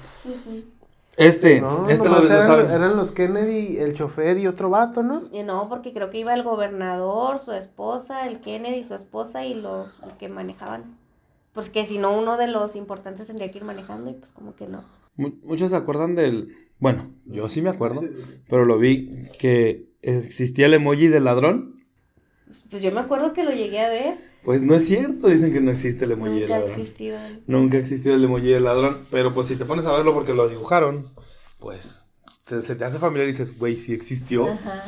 Este, No, este lo eran, estaba- eran los Kennedy, el chofer y otro vato, ¿no? y no, porque creo que iba el gobernador, su esposa, el Kennedy, su esposa y los que manejaban. Porque si no, uno de los importantes tendría que ir manejando y pues como que no. Mu- Muchos se acuerdan del. Bueno, yo sí me acuerdo, pero lo vi que existía el emoji del ladrón. Pues yo me acuerdo que lo llegué a ver. Pues no es cierto, dicen que no existe el emoji del Nunca ladrón. existido. Nunca ha existido el emoji del ladrón, pero pues si te pones a verlo porque lo dibujaron, pues te- se te hace familiar y dices, güey, sí existió. Ajá.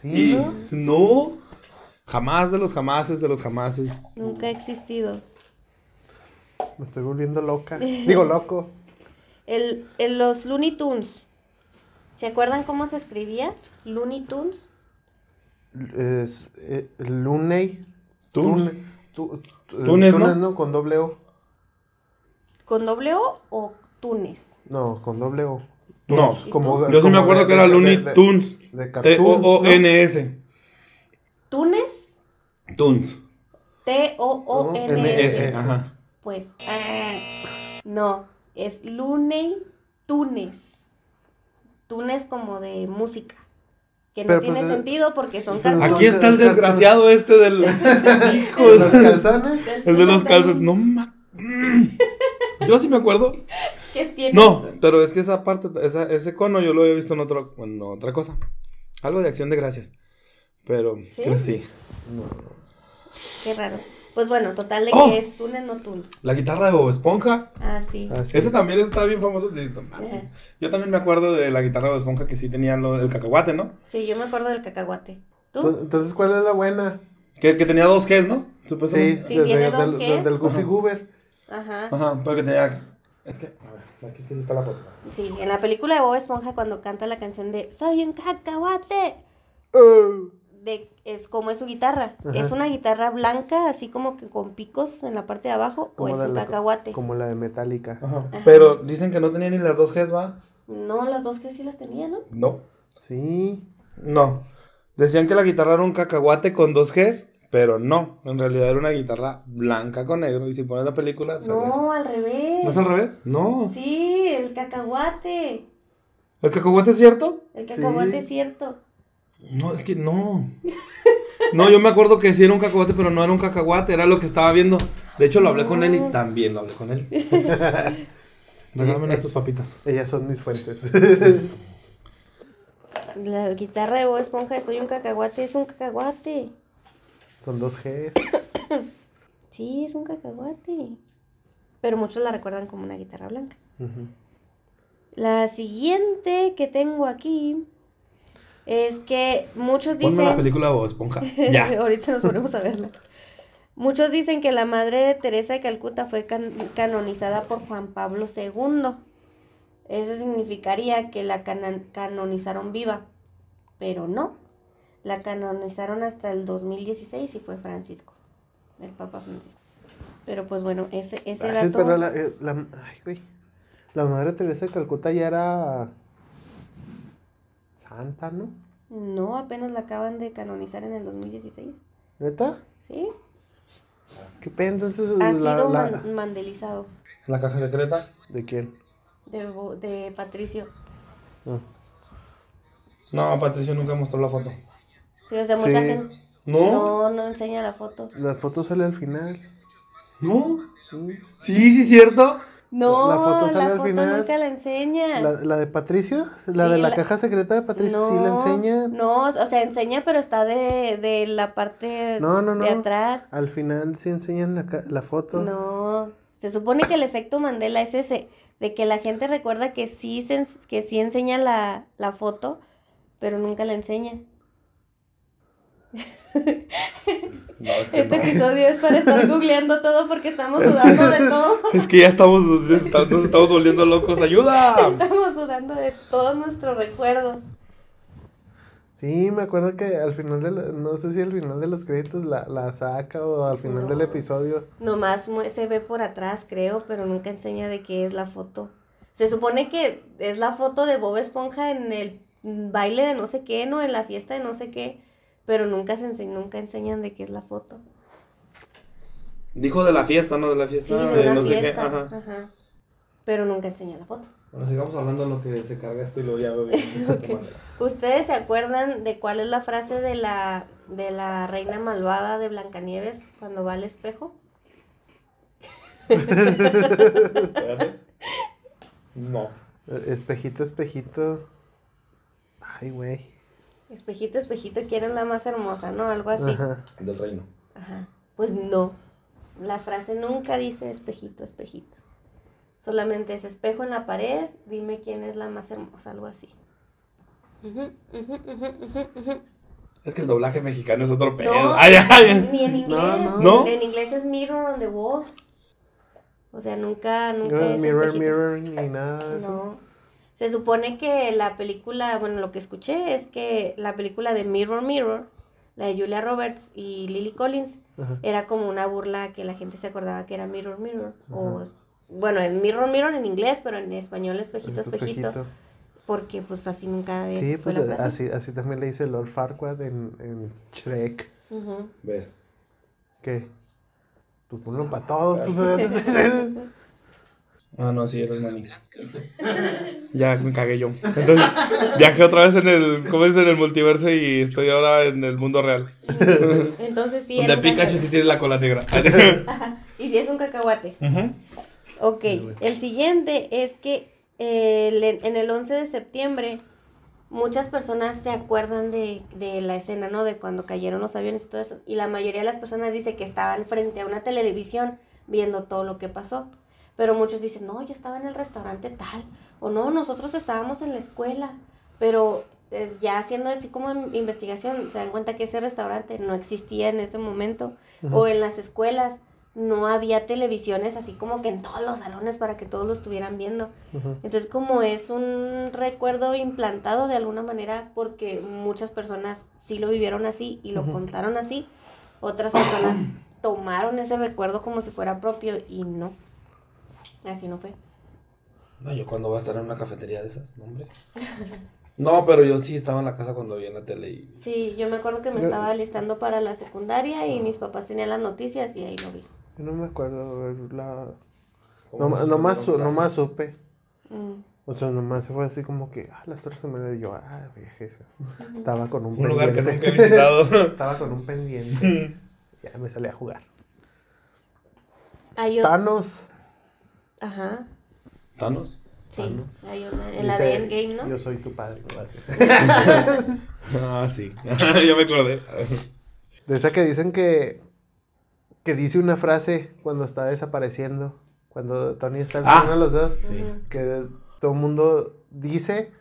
Sí, Y no, jamás de los jamases, de los jamases. Nunca ha existido. Me estoy volviendo loca. [laughs] Digo, loco. El, el- los Looney Tunes. ¿Se acuerdan cómo se escribía? Looney Tunes. Es, eh, Luney. Tunes. Tune- tu- tu- Tunes, ¿no? Con doble O. ¿Con doble O o Tunes? No, con doble O. No, Tunes, como- yo sí me acuerdo de- que era de- Looney de- Tunes. T-O-O-N-S. ¿Tunes? Tunes. T-O-O-N-S. S. Ajá. Pues, ah, no, es Looney Tunes. Tunes como de música. Que no Pero, tiene pues, eh, sentido porque son canciones. Aquí está el desgraciado este del. [laughs] Hijo ¿no? Los calzones. El de los calzones. No ma. Yo sí me acuerdo. ¿Qué tiene? No, pero es que esa parte, esa, ese cono yo lo había visto en, otro, en otra cosa. Algo de acción de gracias. Pero ¿Sí? creo sí. Qué raro. Pues bueno, total de ¡Oh! que es Tunes, no Tunes. La guitarra de Bob Esponja. Ah, sí. Ah, sí. Ese también está bien famoso. de-. Ajá. Yo también me acuerdo de la guitarra de Bob Esponja que sí tenía lo- el cacahuate, ¿no? Sí, yo me acuerdo del cacahuate. ¿Tú? Entonces- Entonces, ¿cuál es la buena? Que, que tenía dos Gs, ¿no? Sí. Sí, desde- tiene dos del, Gs. del Goofy Ajá. Goober. Ajá. Ajá, pero que tenía. Es que, a ver, aquí es que está la foto. Sí, en la película de Bob Esponja cuando canta la canción de Soy un cacahuate. Oh. De, es como es su guitarra. Ajá. ¿Es una guitarra blanca, así como que con picos en la parte de abajo? ¿O es un la- cacahuate? Como la de Metallica. Ajá. Pero dicen que no tenía ni las dos Gs, ¿va? No, las dos que sí las tenía, ¿no? No. Sí. No. Decían que la guitarra era un cacahuate con dos Gs, pero no. En realidad era una guitarra blanca con negro. Y si pones la película, se ve eso. No, al revés. ¿No es al revés? No. Sí, el cacahuate. ¿El cacahuate es cierto? El cacahuate Sí. es cierto. No, es que no. No, yo me acuerdo que sí era un cacahuate, pero no era un cacahuate, era lo que estaba viendo. De hecho, lo hablé con él y también lo hablé con él. [laughs] Regálame estas papitas. Ellas son mis fuentes. [laughs] La guitarra de Bob Esponja Soy un cacahuate es un cacahuate. Con dos Gs. [coughs] Sí, es un cacahuate. Pero muchos la recuerdan como una guitarra blanca. La siguiente que tengo aquí es que muchos Ponme dicen... la película Bob Esponja. [laughs] Ya. Ahorita nos ponemos a verla. Muchos dicen que la madre de Teresa de Calcuta fue can- canonizada por Juan Pablo II. Eso significaría que la canonizaron viva, pero no. La canonizaron hasta el 2016 y fue Francisco, el Papa Francisco. Pero pues bueno, ese, ese Ah, sí, dato... pero la, eh, la- ay, güey. La madre Teresa de Calcuta ya era santa, ¿no? No, apenas la acaban de canonizar en el 2016. ¿Neta? ¿Sí? ¿Qué piensas? Ha la, sido la- man- mandelizado La caja secreta. ¿De quién? de, Bo- de Patricio. Ah. No, Patricio nunca mostró la foto. Sí, o sea, mucha Sí. gente... ¿No? No, no enseña la foto. La foto sale al final. ¿No? Sí. Sí, sí, cierto. No, La foto sale al final. nunca la enseña. ¿La, la de Patricio? ¿La Sí, de la, la- caja secreta de Patricio sí la enseña? No, o sea, enseña, pero está de, de la parte No, no, no. de atrás. Al final sí enseñan la, la foto. No, se supone que el efecto Mandela es ese, de que la gente recuerda que sí, que sí enseña la, la foto, pero nunca la enseña. No, es que Este no. episodio es para estar googleando todo porque estamos dudando de todo. Es que ya estamos, nos estamos, nos estamos volviendo locos. ¡Ayuda! Estamos dudando de todos nuestros recuerdos. Sí, me acuerdo que al final de la- no sé si al final de los créditos la, la saca o al final del episodio. Nomás se ve por atrás, creo, pero nunca enseña de qué es la foto. Se supone que es la foto de Bob Esponja en el baile de no sé qué, ¿no? En la fiesta de no sé qué, pero nunca se ense- nunca enseñan de qué es la foto. Dijo de la fiesta, ¿no? De la Sí, fiesta de de una no sé qué. Ajá. Ajá. Pero nunca enseñé la foto. Bueno, sigamos hablando de lo que se carga esto y luego ya veo bien. [laughs] ¿Ustedes se acuerdan de cuál es la frase de la, de la reina malvada de Blancanieves cuando va al espejo? [laughs] No. Eh, Espejito, espejito. Ay, güey. Espejito, espejito, ¿quién es la más hermosa? ¿No? Algo así. Ajá. Del reino. Ajá. Pues no. La frase nunca dice espejito, espejito. Solamente es espejo en la pared, dime quién es la más hermosa, algo así. Es que el doblaje mexicano es otro pedo. No, Ay, ay. ni en inglés. No, no. En inglés es mirror on the wall. O sea, nunca, nunca No, es mirror, mirror, ni nada de eso. No. Se supone que la película, bueno, lo que escuché es que la película de Mirror Mirror, la de Julia Roberts y Lily Collins, Ajá. era como una burla que la gente se acordaba que era Mirror Mirror. O, bueno, en Mirror Mirror en inglés, pero en español espejito, espejito. Porque pues así nunca de- Sí, pues así, así también le dice Lord Farquaad en, en Shrek. ¿Ves? ¿Qué? Pues ponlo para todos. Pues, [laughs] [laughs] [laughs] Ah, no, sí, eres Manny. [laughs] ya me cagué yo. Entonces, viajé otra vez en el, ¿cómo es? En el multiverso y estoy ahora en el mundo real. [laughs] Entonces sí. Era un Pikachu sí tiene la cola negra. [laughs] Y si es un cacahuate. Ujú. Ok, el siguiente es que eh, el- en el 11 de septiembre muchas personas se acuerdan de, de la escena, ¿no? De cuando cayeron los aviones y todo eso. Y la mayoría de las personas dice que estaban frente a una televisión viendo todo lo que pasó. Pero muchos dicen, no, yo estaba en el restaurante tal. O no, nosotros estábamos en la escuela. Pero eh, ya haciendo así como in- investigación, se dan cuenta que ese restaurante no existía en ese momento. O en las escuelas no había televisiones así como que en todos los salones para que todos lo estuvieran viendo. Entonces como es un recuerdo implantado de alguna manera porque muchas personas sí lo vivieron así y lo contaron así, otras personas tomaron ese recuerdo como si fuera propio y no. Así no fue. No, yo cuando voy a estar en una cafetería de esas, no, hombre. No, pero yo sí estaba en la casa cuando vi en la tele y... Sí, yo me acuerdo que me estaba listando para la secundaria y mis papás tenían las noticias y ahí lo vi. Yo no me acuerdo. ver La... ¿Cómo No, nomás, nomás supe. Mm. O sea, nomás se fue así como que, ah, las torres gemelas. Y yo, ah, vieja. Estaba con un, Un lugar que nunca he visitado. [laughs] Estaba con un pendiente. [laughs] ya me salí a jugar. Hay o- Thanos. Ajá, ¿Thanos? sí, Thanos. hay una en la de Endgame, ¿no? Yo soy tu padre. [laughs] Ah, sí. [laughs] yo me acordé. De esa que dicen que, que dice una frase cuando está desapareciendo. Cuando Tony está Ah, en los dos. Sí. Que todo el mundo dice,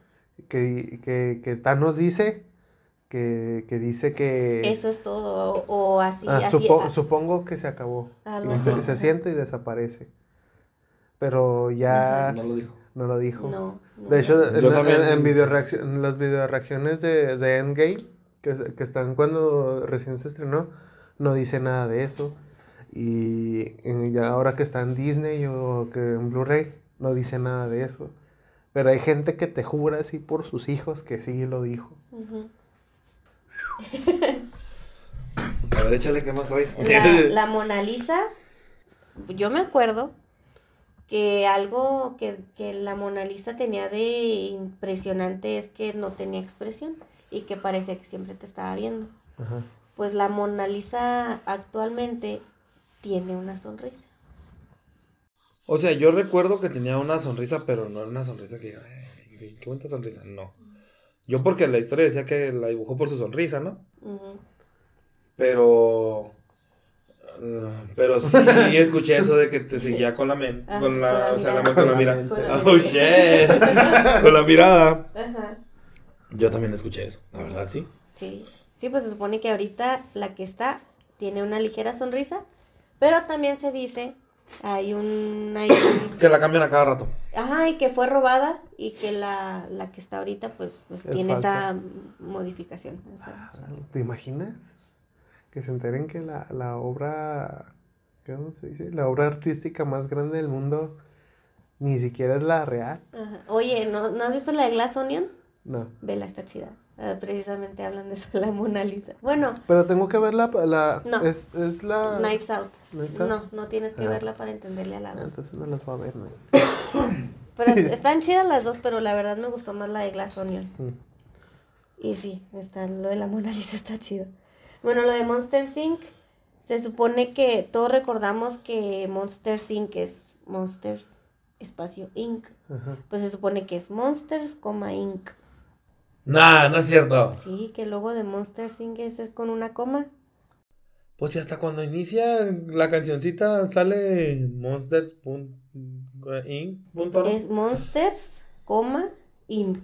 que, que, que Thanos dice, que, que dice que... Eso es todo, o, o así, Ah, así. supo- ah, supongo que se acabó. Y se, se siente y desaparece. Pero ya No lo dijo. no lo dijo. no, no. De hecho, en, también- en, en videoreacci- en las videoreacciones de, de Endgame, que, que están cuando recién se estrenó, no dice nada de eso. Y ya ahora que está en Disney o que en Blu-ray, no dice nada de eso. Pero hay gente que te jura así por sus hijos que sí lo dijo. [laughs] A ver, échale, ¿qué más traes? La, [laughs] la Mona Lisa, yo me acuerdo que algo que, que la Mona Lisa tenía de impresionante es que no tenía expresión y que parecía que siempre te estaba viendo. Ajá. Pues la Mona Lisa actualmente tiene una sonrisa. O sea, yo recuerdo que tenía una sonrisa, pero no era una sonrisa que... Qué bonita sonrisa. No. Yo porque la historia decía que la dibujó por su sonrisa, ¿no? Pero... ah, pero sí [laughs] escuché eso de que te seguía con la men, Ah, con la, con la o sea, la, mirada. con la Con la mirada. mente. Con la Oh shit. con la mirada. Ajá. Yo también escuché eso, la verdad, sí. Sí, sí, pues se supone que ahorita la que está tiene una ligera sonrisa, pero también se dice, hay un, hay un- [coughs] Que la cambian a cada rato. ajá, y que fue robada y que la, la que está ahorita pues, pues Es tiene falsa. esa modificación. esa- ¿Te imaginas? Que se enteren que la, la obra, ¿cómo se dice? La obra artística más grande del mundo ni siquiera es la real. Ajá. Oye, ¿no, ¿no has visto la de Glass Onion? No. Vela, está chida. Ah, precisamente hablan de eso, [laughs] la Mona Lisa. Bueno, Pero tengo que ver la... la No. Es, es la... Knives Out. Knives Out. No, no tienes que Ah. verla para entenderle a la Ah, dos. Entonces no las voy a ver, ¿no? [coughs] Pero es- [coughs] están chidas las dos, pero la verdad me gustó más la de Glass Onion. Mm. Y sí, está, lo de la Mona Lisa está chido. Bueno, lo de Monster Inc. Se supone que todos recordamos que Monster Inc. es Monsters espacio Inc. Ajá. Pues se supone que es Monsters, Inc. Nah, no es cierto. Sí, que el logo de Monster Inc. es con una coma. Pues y hasta cuando inicia la cancioncita sale Monsters. Inc. punto, ¿no? Es Monsters, coma Inc.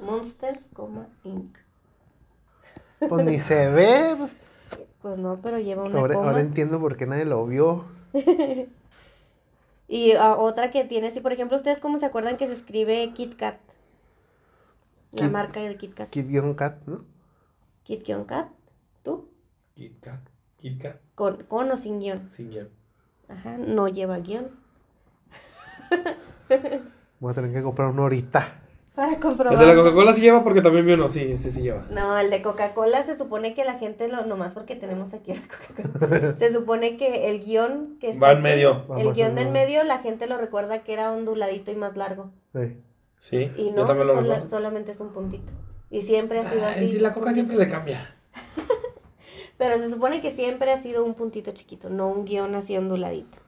Monsters, coma Inc. Pues ni se ve. pues. Pues no, pero lleva una Ahora, coma. ahora entiendo por qué nadie lo vio. [laughs] Y ah, otra que tiene, si por ejemplo, ¿ustedes cómo se acuerdan que se escribe Kit Kat? La Kit- marca del Kit Kat. Kid-Cat, ¿no? Kit-Kat. ¿Tú? Kit Kat. Kit Kat. Con, con o sin guion. Sin guion. Ajá, no lleva guion. [laughs] Voy a tener que comprar una horita. Para El comprobar. de la Coca-Cola sí lleva porque también vio uno. Sí, sí, sí lleva. No, el de Coca-Cola se supone que la gente lo, nomás porque tenemos aquí la Coca-Cola. [laughs] se supone que el guion que está Va en aquí, medio. El guion del medio, la gente lo recuerda que era onduladito y más largo. Sí. Sí, Y yo no, también lo sola- recuerdo. solamente es un puntito. Y siempre ha sido Ay, así. sí, la Coca siempre le cambia. [laughs] Pero se supone que siempre ha sido un puntito chiquito, no un guion así onduladito.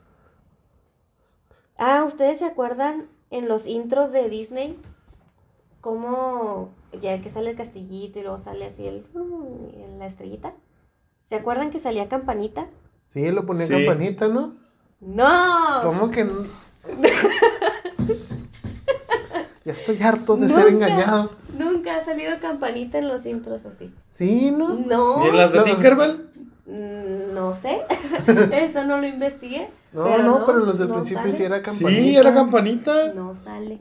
Ah, ¿ustedes se acuerdan en los intros de Disney? Cómo ya que sale el castillito y luego sale así el en la estrellita. ¿Se acuerdan que salía campanita? Sí, lo ponía Sí. campanita, ¿no? ¡No! ¿Cómo que no? [laughs] ya estoy harto de Nunca. ser engañado. Nunca ha salido campanita en los intros así. Sí, ¿no? No. ¿Y en las de No. Tinkerbell? Mm, No sé. [laughs] Eso no lo investigué. No, pero no, pero los del no principio sale. sí era campanita. Sí, era campanita. No sale.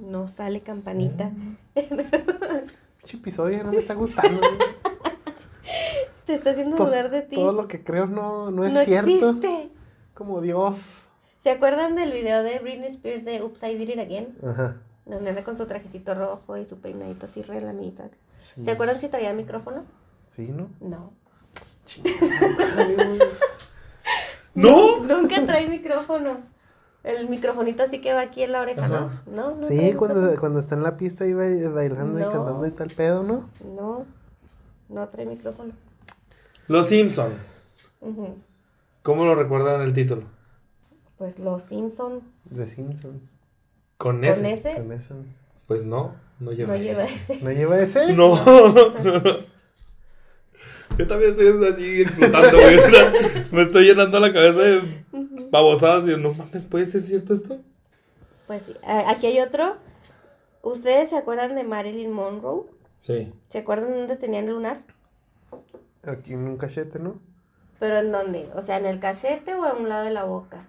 No sale campanita. Pinche episodio no me está gustando. [laughs] Te está haciendo To- dudar de ti. Todo lo que creo no, no es no cierto. existe. Como Dios. ¿Se acuerdan del video de Britney Spears de Oops, I Did It Again? Ajá. Donde anda con su trajecito rojo y su peinadito así re la mitad. Sí. ¿Se acuerdan si traía micrófono? Sí, ¿no? No. [laughs] ¿No? Nunca trae micrófono. El microfonito así que va aquí en la oreja, ¿no? No, no Sí, cuando, cuando está en la pista y ba- bailando y cantando y tal pedo, ¿no? No, no trae micrófono. Los Simpson. ¿Cómo lo recuerdan el título? Pues los Simpson The Simpsons. Con con ese. ese Con eso. Pues no, no lleva, no lleva ese. ese. ¿No lleva ese? [laughs] No. Yo también estoy así explotando, güey. Me estoy llenando la cabeza de babosadas y yo, no mames, ¿puede ser cierto esto? Pues sí. Aquí hay otro. ¿Ustedes se acuerdan de Marilyn Monroe? Sí. ¿Se acuerdan dónde tenían el lunar? Aquí en un cachete, ¿no? ¿Pero en dónde? O sea, ¿en el cachete o a un lado de la boca?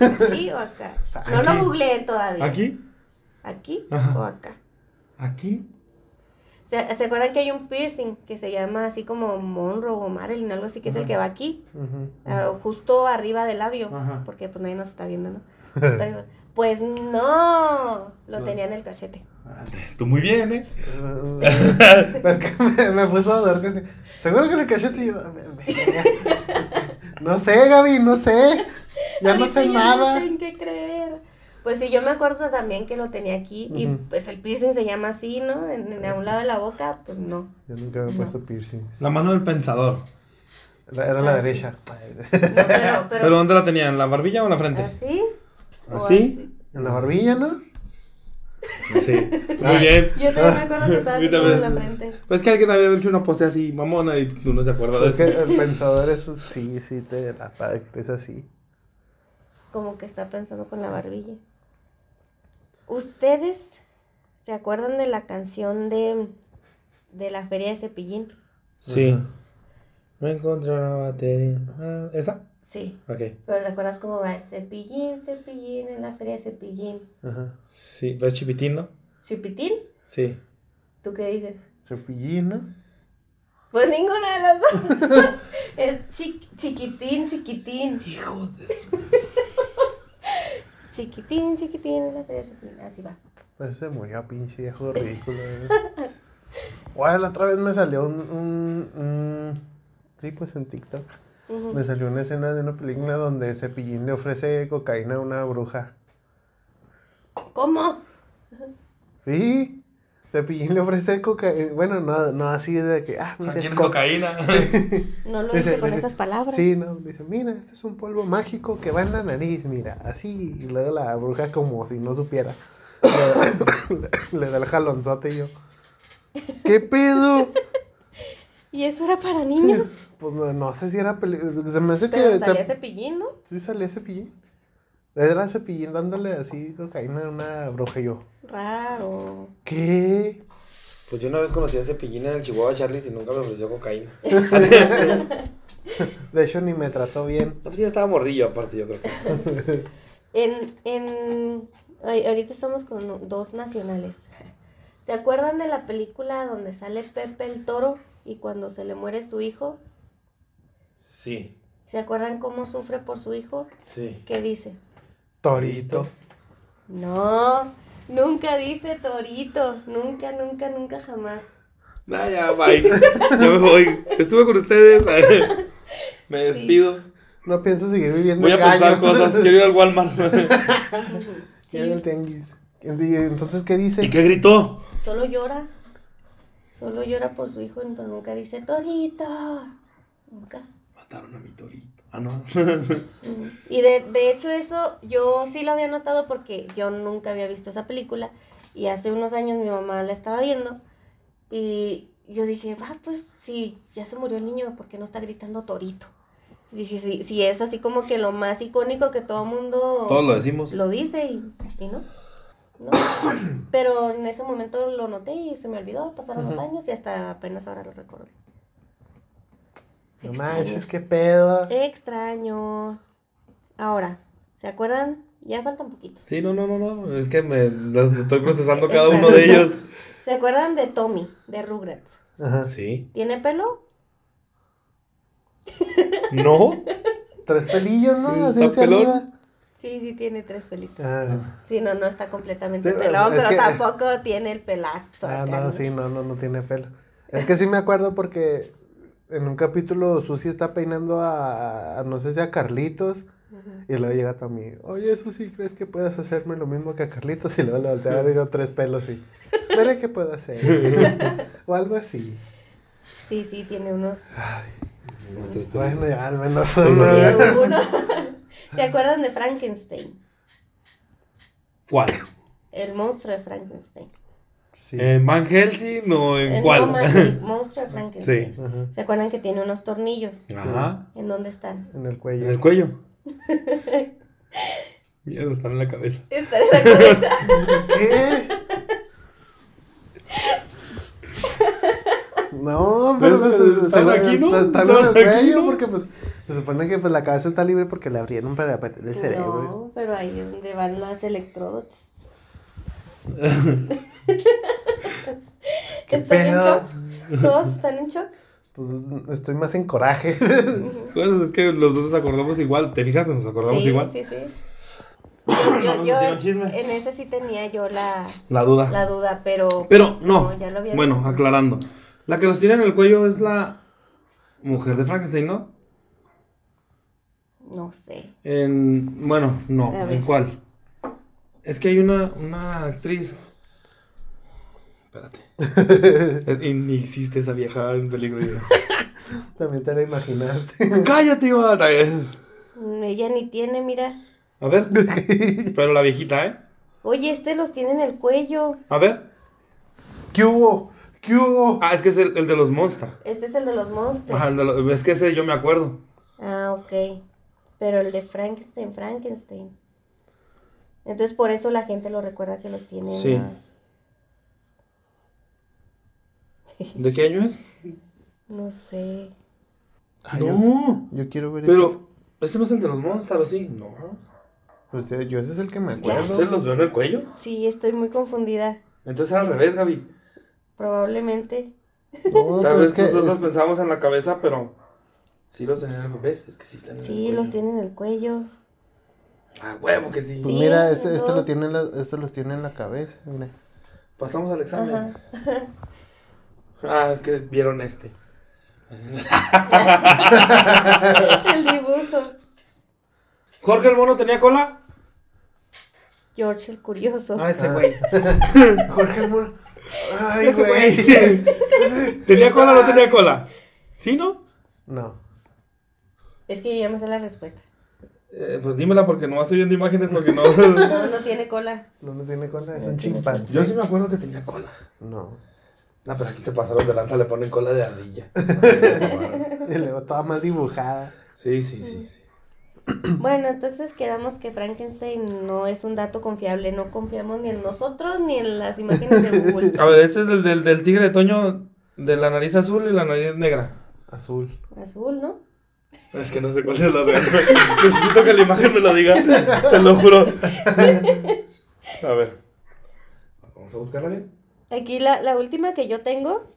¿Aquí o acá? [laughs] No lo googleen todavía. ¿Aquí? ¿Aquí Ajá. o acá? ¿Aquí? ¿Se, ¿Se acuerdan que hay un piercing que se llama así como Monroe o Marilyn, algo así, que es el que va aquí? Ah, justo arriba del labio, Ajá. porque pues nadie nos está viendo, ¿no? [laughs] Pues no, lo No. tenía en el cachete. Ah, Tú muy bien, ¿eh? [laughs] es que me, me puso a con Seguro que en el cachete yo. [laughs] No sé, Gaby, no sé. Ya no sé nada. No sé en qué creer. Pues sí, yo me acuerdo también que lo tenía aquí y pues el piercing se llama así, ¿no? En, en a un lado de la boca, pues no. Yo nunca me he puesto piercing. La mano del pensador. Era, la Ah, derecha. No, pero, [laughs] pero, ¿Pero dónde la tenía? ¿En la barbilla o en la frente? ¿así? o ¿Así? En la barbilla, ¿no? Sí. [laughs] Muy bien. Yo también me acuerdo que estaba en la frente. Pues que alguien había hecho una pose así, mamona, y tú no se acuerda de Es que eso. el pensador es, pues, sí, sí, te la es así. Como que está pensando con la barbilla. ¿Ustedes se acuerdan de la canción de, de la feria de Cepillín? Sí. Me encontré una batería. Ah, ¿Esa? Sí. Ok. Pero ¿te acuerdas cómo va? Cepillín, cepillín, en la feria de Cepillín. Ajá. Sí, ¿ves chipitín, no? ¿Chipitín? Sí. ¿Tú qué dices? Cepillín, ¿no? Pues ninguna de las dos. [laughs] es chi- chiquitín, chiquitín. Hijos de su... Chiquitín, chiquitín, feria Cepillín. Así va. Pues se murió, pinche viejo ridículo. eh. Guay, la otra vez me salió un, un, un- Sí, pues en TikTok. Me salió una escena de una película donde Cepillín le ofrece cocaína a una bruja. ¿Cómo? Sí. Cepillín le ofrece cocaína. Bueno, no, no así de que. Ah, mira, es ¿Tienes co- cocaína? [laughs] [laughs] No lo Dice- hice con dice- esas palabras. Sí, no, dice, mira, esto es un polvo mágico que va en la nariz, mira, así. Y luego la bruja como si no supiera. Le, [coughs] le da el jalonzote y yo. ¿Qué pedo? [laughs] ¿Y eso era para niños? Pues no, no sé si era peli- Se me hace Pero que. salía se- cepillín, ¿no? Sí salía cepillín. Era cepillín dándole así cocaína a una bruja y yo. Raro. ¿Qué? Pues yo una vez conocí a ese pillín en el Chihuahua Charlie y nunca me ofreció cocaína. [laughs] De hecho, ni me trató bien. No, pues ya estaba morrillo aparte, yo creo que. [laughs] En, en, ay, ahorita estamos con dos nacionales. ¿Se acuerdan de la película donde sale Pepe el Toro y cuando se le muere su hijo? Sí, ¿Se acuerdan cómo sufre por su hijo? sí. ¿Qué dice? Torito. No, nunca dice Torito. Nunca, nunca, nunca jamás. Nah, ya, bye. [laughs] ya me voy. Estuve con ustedes. [laughs] me despido. No pienso seguir viviendo Voy a pensar cosas. Quiero ir al Walmart. [laughs] Quiero tianguis. Y Entonces, ¿qué dice? ¿Y qué gritó? Solo llora. Solo llora por su hijo, pero nunca dice Torito. Nunca. Mataron a mi torito. Ah, no. [laughs] Y de, de hecho eso yo sí lo había notado porque yo nunca había visto esa película y hace unos años mi mamá la estaba viendo y yo dije, va, pues sí, ya se murió el niño, ¿por qué no está gritando torito? Y dije, sí, sí, es así como que lo más icónico que todo mundo Todos lo decimos. lo dice y, y no. No. [coughs] Pero en ese momento lo noté y se me olvidó, pasaron los años y hasta apenas ahora lo recordé. No Extraño. manches, qué pedo. Extraño. Ahora, ¿se acuerdan? Ya faltan poquitos. Sí, no, no, no, no. Es que me las estoy procesando cada uno de ellos. [laughs] ¿Se acuerdan de Tommy, de Rugrats? Ajá. Sí. ¿Tiene pelo? No. [laughs] Tres pelillos, ¿no? Está pelón. Sí, sí, tiene tres pelitos. Ah, Sí, no, no está completamente Sí, pelón, es pero que- tampoco tiene el pelazo. ah, acá, no, ¿no? sí, no, no, no tiene pelo. Es que sí me acuerdo porque en un capítulo Susi está peinando a, a- no sé si a Carlitos. Y luego llega Tommy, oye Susi, ¿crees que puedes hacerme lo mismo que a Carlitos? Y luego le voltea y digo tres pelos y, veré qué puedo hacer. [laughs] o algo así. Sí, sí, tiene unos... Tres Bueno, ya al menos uno. ¿Se acuerdan de Frankenstein? ¿Cuál? El monstruo de Frankenstein. Sí. ¿En Van Helsing o en El cuál? no, monstruo de Frankenstein. Sí. Ajá. ¿Se acuerdan que tiene unos tornillos? Ajá. ¿En dónde están? En el cuello. En el cuello. [laughs] Miedo, están en la cabeza. Están en la cabeza. [laughs] ¿Qué? [laughs] No, pero Pues, pues, se- están se- aquí, ¿no? Están en el aquí, cuello ¿no? porque pues se supone que pues la cabeza está libre porque le abrieron para el cerebro. No, pero ahí es donde van los electrodos. ¿Qué ¿Están en shock? ¿Todos están en shock? Pues estoy más en coraje. Bueno, es que los dos nos acordamos igual. ¿Te fijas? Nos acordamos sí, igual. sí, sí. [coughs] Yo, en ese sí tenía yo la, La duda. la duda, pero... Pero no. ya lo había bueno, visto. aclarando. La que los tiene en el cuello es la mujer de Frankenstein, ¿no? No sé. En. Bueno, no. ¿En cuál? Es que hay una, una actriz. Espérate. [laughs] y ni existe esa vieja en peligro. [laughs] También te la imaginaste. ¡Cállate, Iván! Mm, Ella ni tiene, mira. A ver. [laughs] Pero la viejita, ¿eh? Oye, este los tiene en el cuello. A ver. ¿Qué hubo? ¿Qué hubo? Ah, es que es el, el de los Monsters. Este es el de los monstruos. Ajá, el de los- es que ese yo me acuerdo. Ah, ok. Pero el de Frankenstein, Frankenstein. Entonces por eso la gente lo recuerda que los tiene Sí. más. [laughs] ¿De qué año es? No sé. Ay, no. Yo, yo quiero ver ese. Pero, este no es el de los Monsters, ¿sí? No. Pues yo, ese es el que me ¿Ese acuerdo. los veo en el cuello? Sí, estoy muy confundida. Entonces era al revés, Gaby. Probablemente. No, Tal vez es que nosotros es- pensamos en la cabeza, pero sí los tenían en el revés. Es que sí están en el Sí, cuello. los tiene en el cuello. Ah, huevo que sí. Pues Sí, mira, este, este, lo tiene en la, este los tiene en la cabeza. mira. Pasamos al examen. [laughs] Ah, es que vieron este. [laughs] El dibujo. ¿Jorge el mono tenía cola? George el curioso. Ah, ese güey. [laughs] Jorge el Mono. Ay, Ese güey. güey. ¿Tenía cola o no tenía cola? ¿Sí, no? No. Es que yo ya me sé la respuesta. Eh, pues dímela porque no estoy viendo imágenes porque no. [laughs] No, no tiene cola. No, no tiene cola, es un chimpancé. Yo sí me acuerdo que tenía cola. No. No, pero aquí se pasaron de lanza, le ponen cola de ardilla. [laughs] Y luego estaba mal dibujada. Sí, sí, sí, sí. Bueno, entonces quedamos que Frankenstein no es un dato confiable. No confiamos ni en nosotros ni en las imágenes de Google. A ver, este es del, del, del tigre de Toño de la nariz azul y la nariz negra. Azul. Azul, ¿no? Es que no sé cuál es la real. Necesito que la imagen me lo diga. Te lo juro. A ver. Vamos a buscarla bien. Aquí la, la última que yo tengo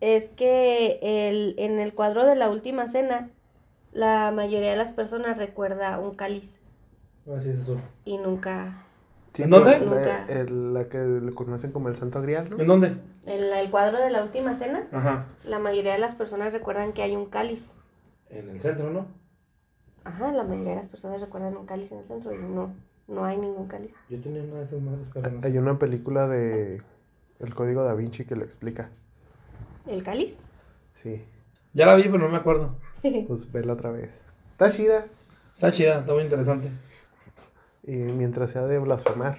es que el, en el cuadro de la última cena, la mayoría de las personas recuerda un cáliz A ver si es azul. y nunca... Sí, ¿En dónde? Nunca. La, el- la que le conocen como el Santo Grial, ¿no? ¿En dónde? En la- el cuadro de la última cena, Ajá. la mayoría de las personas recuerdan que hay un cáliz. En el centro, ¿no? Ajá, la mayoría de las personas recuerdan un cáliz en el centro y no, no hay ningún cáliz. Yo tenía una de esas madres, pero no. Hay una película de El Código Da Vinci que lo explica. ¿El cáliz? Sí. Ya la vi, pero no me acuerdo. [laughs] Pues vela otra vez. Está chida. Está chida, está muy interesante. Y mientras sea de blasfemar,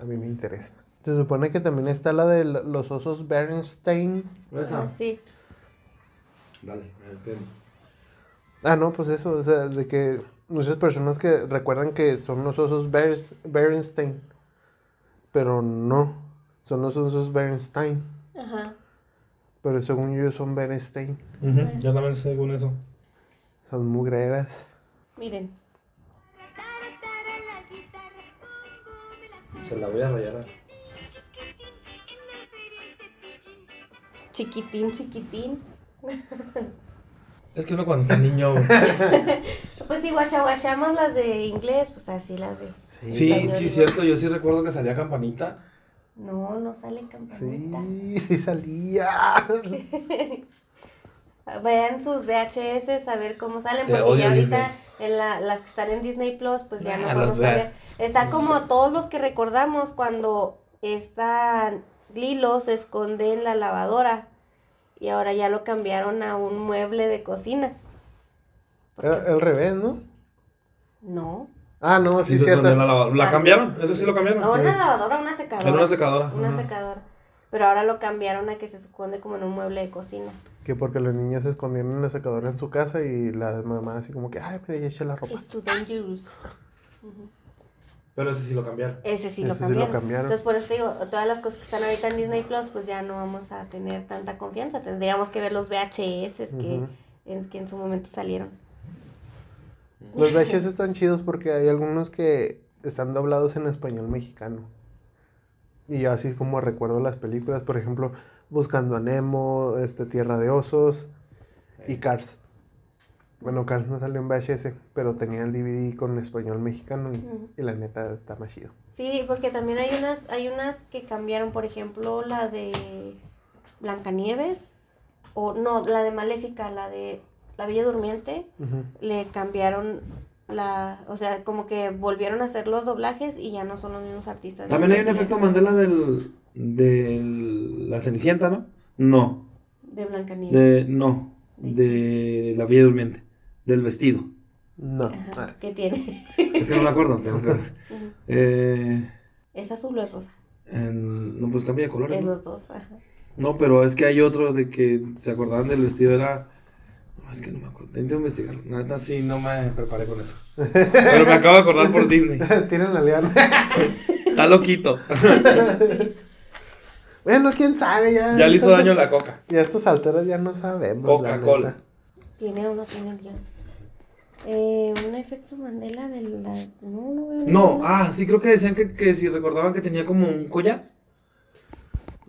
a mí me interesa. Se supone que también está la de los osos Bernstein. Ah, sí. Dale, es que. Ah, no, pues eso, o sea, de que muchas personas que recuerdan que son los osos Bers- Bernstein, pero no, son los osos Bernstein, Ajá. pero según yo son Bernstein, Ujú, Yo también según eso. son mugreras. Miren. Se la voy a rayar. Chiquitín, chiquitín. [laughs] Es que uno cuando está niño. [laughs] Pues si guachaguachamos las de inglés, pues así las de... Sí, sí, igual. cierto. Yo sí recuerdo que salía campanita. No, no sale campanita. Sí, sí salía. [laughs] Vean sus VHS a ver cómo salen, Te porque ya ahorita en la, las que están en Disney Plus, pues ya no vamos a ver. Está como todos los que recordamos cuando esta Lilo se esconde en la lavadora y ahora ya lo cambiaron a un mueble de cocina. Al revés, ¿no? No, Ah, no, Sí, sí, escondió la lavadora. ¿La cambiaron? Eso sí lo cambiaron. no una lavadora, una secadora. Era una secadora. Una ajá. secadora. Pero ahora lo cambiaron a que se esconde como en un mueble de cocina. Que porque los niños se escondían en la secadora en su casa y la mamá así como que, ay, pero ya eché la ropa. It's too dangerous. Pero ese sí lo cambiaron. Ese sí, Ese lo sí lo cambiaron. Entonces, por eso te digo, todas las cosas que están ahorita en Disney Plus, pues ya no vamos a tener tanta confianza. Tendríamos que ver los VHS que, en, que en su momento salieron. Los [laughs] VHS están chidos porque hay algunos que están doblados en español mexicano. Y yo así es como recuerdo las películas, por ejemplo, Buscando a Nemo, este, Tierra de Osos y Cars. Bueno, Cars no salió en VHS, pero tenía el DVD con español mexicano y, la neta está más chido. Sí, porque también hay unas, hay unas que cambiaron, por ejemplo, la de Blancanieves, o no, la de Maléfica, la de La Bella Durmiente, le cambiaron la, o sea, como que volvieron a hacer los doblajes y ya no son los mismos artistas. También hay un efecto Mandela del. de la Cenicienta, ¿no? No. De Blancanieves. De. No. De la Villa Durmiente. Del vestido. No. Ajá, Ah, ¿Qué tiene? Es que no me acuerdo, tengo que ver. Eh, ¿Es azul o es rosa? en- no, pues cambia de colores. Es ¿no? los dos, ajá. No, pero es que hay otro de que se acordaban del vestido, era. No, es que no me acuerdo. Intento investigarlo. Neta, sí, no me preparé con eso. Pero me acabo de acordar por Disney. [laughs] Tienen la liana. [laughs] Está loquito. [laughs] bueno, quién sabe ya. Ya le hizo daño la coca. Y a estas alturas ya no sabemos. la Coca-Cola. ¿Tiene o no tiene el guion? Eh, un efecto Mandela de la... No, no veo No, ninguno. ah, sí creo que decían que, que si recordaban que tenía como un collar.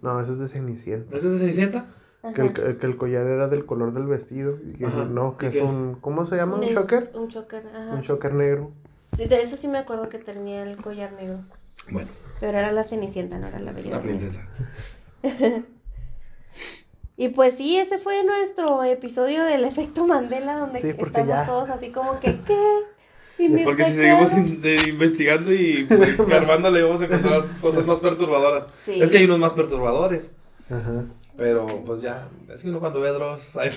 No, ese es de Cenicienta. ¿Ese es de Cenicienta? Que el, que el collar era del color del vestido. Y que Ajá. no, que ¿Y es qué? un. ¿Cómo se llama? ¿Un Es choker? Un choker, ajá. Un choker negro. Sí, de eso sí me acuerdo que tenía el collar negro. Bueno, Pero era la Cenicienta, no era la Bella Durmiente. princesa. [laughs] Y pues sí, ese fue nuestro episodio del efecto Mandela, donde Sí, estamos ya- todos así como que, ¿qué? Porque si seguimos in- de- investigando y pues, [laughs] escarbándole, vamos a encontrar cosas más perturbadoras. Sí. Es que hay unos más perturbadores. Ajá. Pero pues ya, es que uno cuando ve Dross. [laughs]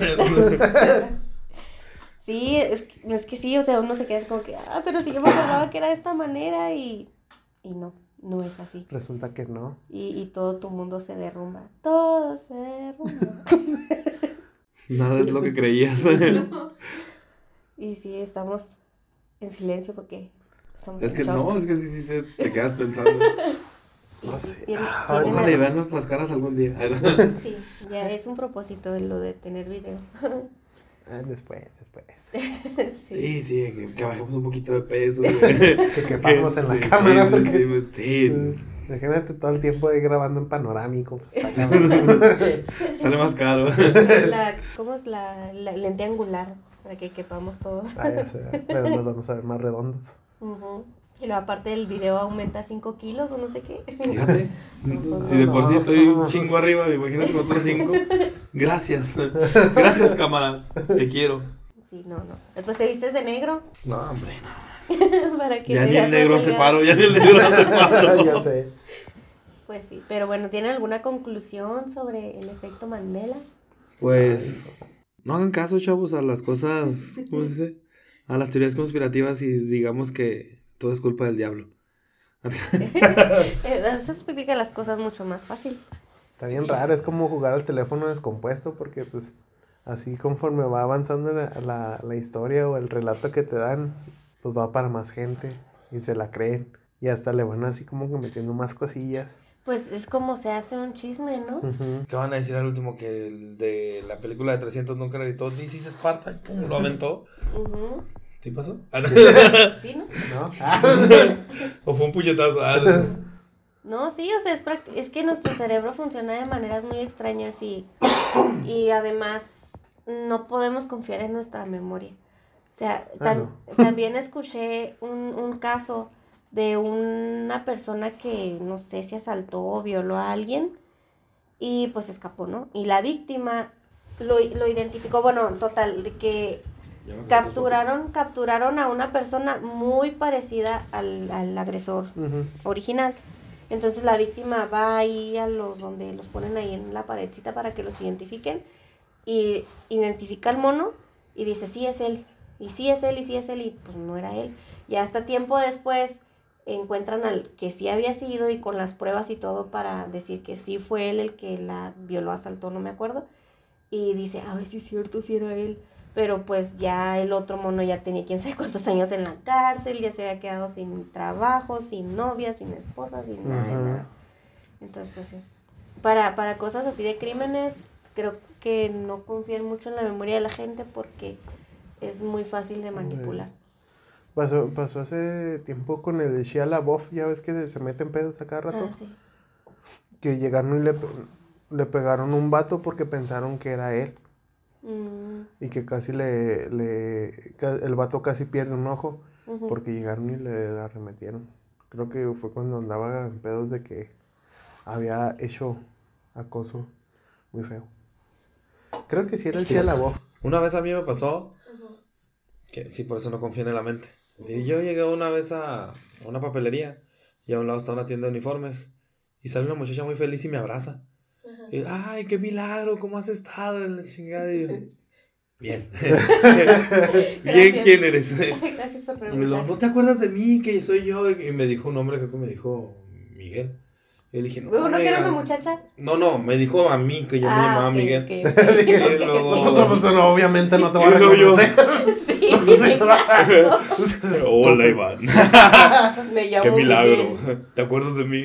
Sí, es que, es que sí, o sea, uno se queda así como que, ah, pero si yo me acordaba que era de esta manera y, y no, no es así. Resulta que no. Y, y todo tu mundo se derrumba. Todo se derrumba. [laughs] Nada es lo que creías. [laughs] y sí, estamos en silencio porque estamos es en que shock. no, es que sí, sí, se- te quedas pensando. [laughs] No sí, sé. tiene- Ah, tienen Ojalá y algo- vean nuestras caras algún día. Sí, ya es un propósito lo de tener video. Ah, después, después. [laughs] Sí, sí, que, que bajemos un poquito de peso. [laughs] Que quepamos en la sí, cámara. sí, porque- sí, sí, Imagínate todo el tiempo ahí grabando en panorámico. pues, [laughs] sale más caro. La, ¿Cómo es la, la lente angular? Para que quepamos todos. Ah, ya sé, pero nos vamos a ver más redondos. Ujú. Y luego aparte el video aumenta 5 kilos o no sé qué. Fíjate, si de por sí estoy un chingo arriba, imagínate con otros cinco. Gracias, gracias cámara, te quiero. Sí, no, no. Después te vistes de negro No, hombre, no. [laughs] para que Ya ni el negro delgado. [laughs] paro, ya ni el negro hace paro. ya sé. Pues sí, pero bueno, ¿tiene alguna conclusión sobre el efecto Mandela? Pues no hagan caso, chavos, a las cosas, ¿cómo se dice? A las teorías conspirativas y digamos que todo es culpa del diablo. [laughs] Eso explica las cosas mucho más fácil. Está bien raro, es como jugar al teléfono descompuesto porque pues así conforme va avanzando la, la, la historia o el relato que te dan, pues va para más gente y se la creen y hasta le van así como que metiendo más cosillas. Pues es como se hace un chisme, ¿no? Ujú. ¿Qué van a decir al último que el de la película de 300 nunca gritó This is Sparta? Lo aventó. Ujú. ¿Sí pasó? Ah, no. [laughs] Sí, ¿no? ¿No? [laughs] ¿O fue un puñetazo? Ah, [laughs] No, sí, o sea, es, es que nuestro cerebro funciona de maneras muy extrañas y, y además no podemos confiar en nuestra memoria. O sea, Ah, tam- [laughs] también escuché un, un caso de una persona que no sé si asaltó o violó a alguien y pues escapó, ¿no? Y la víctima lo, lo identificó, bueno, total, de que capturaron, capturaron a una persona muy parecida al, al agresor original. Entonces la víctima va ahí a los donde los ponen ahí en la paredcita para que los identifiquen y identifica al mono y dice sí es él y sí es él y sí es él y pues no era él. Y hasta tiempo después encuentran al que sí había sido y con las pruebas y todo para decir que sí fue él el que la violó, asaltó, no me acuerdo. Y dice, ay, sí es cierto, sí era él. Pero pues ya el otro mono ya tenía quién sabe cuántos años en la cárcel, ya se había quedado sin trabajo, sin novia, sin esposa, sin nada, nada. Entonces, pues sí. Para, para cosas así de crímenes, creo que no confían mucho en la memoria de la gente porque es muy fácil de manipular. Pasó, pasó hace tiempo con el Shia LaBeouf, ya ves que se, se meten pedos a cada rato. Ah, sí. Que llegaron y le, le pegaron un vato porque pensaron que era él. Mm, Y que casi le, le el vato casi pierde un ojo porque llegaron y le arremetieron. Creo que fue cuando andaba en pedos de que había hecho acoso muy feo. Creo que sí era el Shia LaBeouf. Una vez a mí me pasó que sí, por eso no confío en la mente. Y yo llegué una vez a a una papelería y a un lado está una tienda de uniformes y sale una muchacha muy feliz y me abraza. Y, ay, qué milagro, ¿cómo has estado? En la chingada. Y yo, [laughs] Bien. [laughs] [laughs] Bien. ¿quién eres? Gracias por preguntar. ¿no te acuerdas de mí? Que soy yo. Y me dijo un nombre, creo que me dijo Miguel. Y le dije, no. ¿Uno que era amiga". una muchacha? No, no, me dijo a mí que yo me Ah, llamaba Miguel. ok, Y [laughs] luego- ok. [laughs] Pues, no, obviamente no te van a Y luego yo. conocer. Sí. [laughs] Hola, Iván. Me llamo Qué milagro. Miguel. ¿Te acuerdas de mí?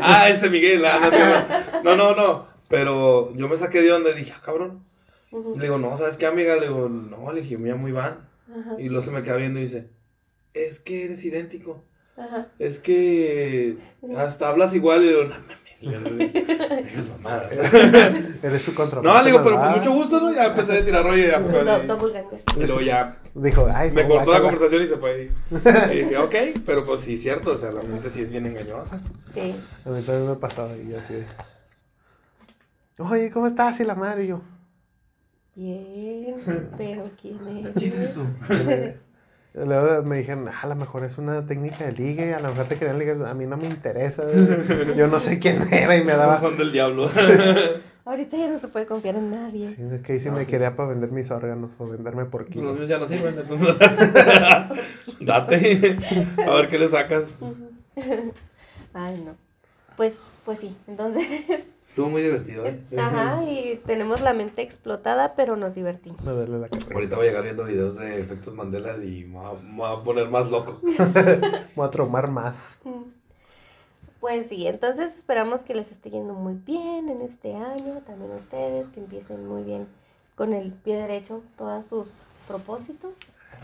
Ah, ese Miguel. ah, no, no, no, no. Pero yo me saqué de onda y dije, ah, cabrón. Le digo, no, ¿sabes qué, amiga? Le digo, no, le dije, me llamo Iván. Y luego se me queda viendo y dice, es que eres idéntico. Ajá. Es que hasta hablas igual. Y le digo, no mames. Le dije, "Dejas mamadas". [laughs] Eres su control. No, le digo, pero pues mucho gusto, ¿no? Ya empecé a tirar rollo y ya pues. Y luego ya Dijo, ay, me no, cortó la conversación y se fue. Y dije, [laughs] ok, pero pues sí, cierto, o sea, la mente sí es bien engañosa. Sí. A mí también me pasaba y yo así de, Oye, ¿cómo estás? Y la madre y yo. Bien, pero ¿quién es? ¿Quién eres tú? [laughs] Luego me dijeron, "Ah, a lo mejor es una técnica de ligue, a lo mejor te querían ligar, a mí no me interesa, [laughs] yo no sé quién era y me daba... son del diablo. [laughs] Ahorita ya no se puede confiar en nadie. Sí, es que si me quería para vender mis órganos o venderme por Pues kilo. los míos ya no sirven, entonces. [laughs] Date. A ver qué le sacas. Ay, no. Pues, pues sí, entonces, Estuvo muy divertido, ¿eh? ajá, y tenemos la mente explotada, pero nos divertimos. La. Ahorita voy a llegar viendo videos de efectos Mandela y me voy a, poner más loco. [laughs] Voy a tromar más. Pues sí, entonces esperamos que les esté yendo muy bien en este año, también ustedes, que empiecen muy bien con el pie derecho todos sus propósitos.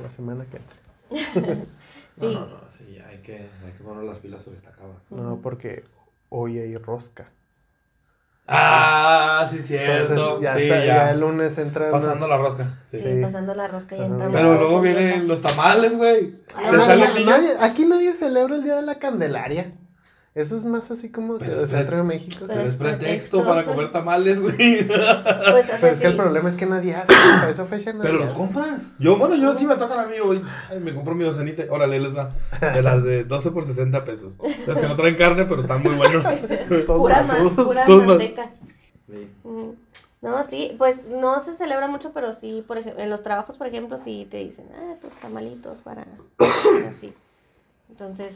La semana que entra. [laughs] Sí. No, no, no, sí, hay que, hay que poner las pilas porque está cabrón. No, porque hoy hay rosca. Ah, sí, cierto. Entonces, ya, sí, está, ya. ya el lunes entra. Pasando la rosca. Sí. Sí, Sí. pasando la rosca entramos. la- Pero luego vienen los tamales, güey. Aquí nadie celebra el Día de la Candelaria. Eso es más así como que Pero es centro de México. Pero Pero es pretexto pretexto. para comer tamales, güey. [laughs] Pues, Pero es que el sí. problema es que nadie hace. Para esa fecha nadie Pero los hace. compras. Yo, bueno, yo sí me tocan a mí hoy. Ay, me compro mi docenita. Órale, les da. De las de 12 por 60 pesos. Las que no traen carne, pero están muy buenos. [laughs] [laughs] Todos Pura, ma- basudos. pura manteca. Mm, No, sí, pues no se celebra mucho, pero sí, por ejemplo, en los trabajos, por ejemplo, sí te dicen, ah, tus tamalitos para [coughs] así. Entonces,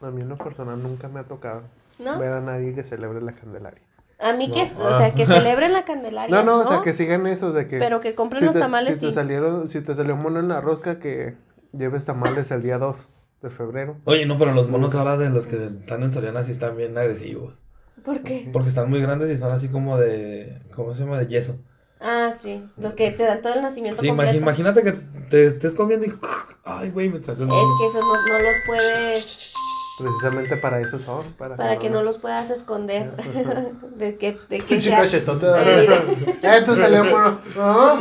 A mí en lo personal nunca me ha tocado ¿no? ver a nadie que celebre la Candelaria. A mí que, No. o sea, que [laughs] celebren la Candelaria. No, no, o sea, que sigan eso de que... Pero que compren si los te, tamales, si te sí. salieron, si te salió mono en la rosca, que lleves tamales el día 2 de febrero. Oye, no, pero los monos ahora de los que están en Soriana sí están bien agresivos. ¿Por qué? Porque están muy grandes y son así como de. ¿Cómo se llama? De yeso. Ah, sí, los que te dan todo el nacimiento Sí, completo. imagínate que te estés comiendo y. [laughs] Ay, güey, me salió Es que esos no, no los puedes, Precisamente para eso son. Para, para que no los puedas esconder. [laughs] de que, de que sea... Eh, te salió mono. [laughs] Ah,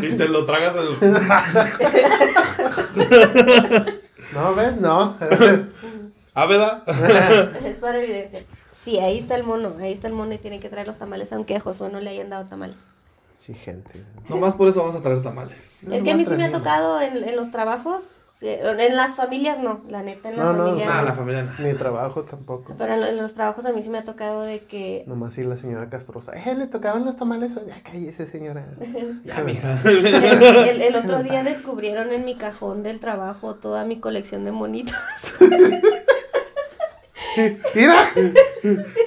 Y te lo tragas al. [laughs] No, ¿ves? No. Ah, ¿verdad? Es para evidencia. Sí, ahí está el mono, ahí está el mono y tienen que traer los tamales, aunque a Josué no le hayan dado tamales. Sí, gente. Nomás por eso vamos a traer tamales. es que a mí sí me ha tocado en, en los trabajos, en las familias no, la neta, en la No, familia Ah, no. la familia no. Ni trabajo tampoco. Pero en, lo- en los trabajos a mí sí me ha tocado de que... Nomás sí la señora castrosa. Eh, le tocaban los tamales. Ya cállese, señora. [laughs] Ya, mija. El, el- el [laughs] otro día descubrieron en mi cajón del trabajo toda mi colección de monitos. [laughs] Mira.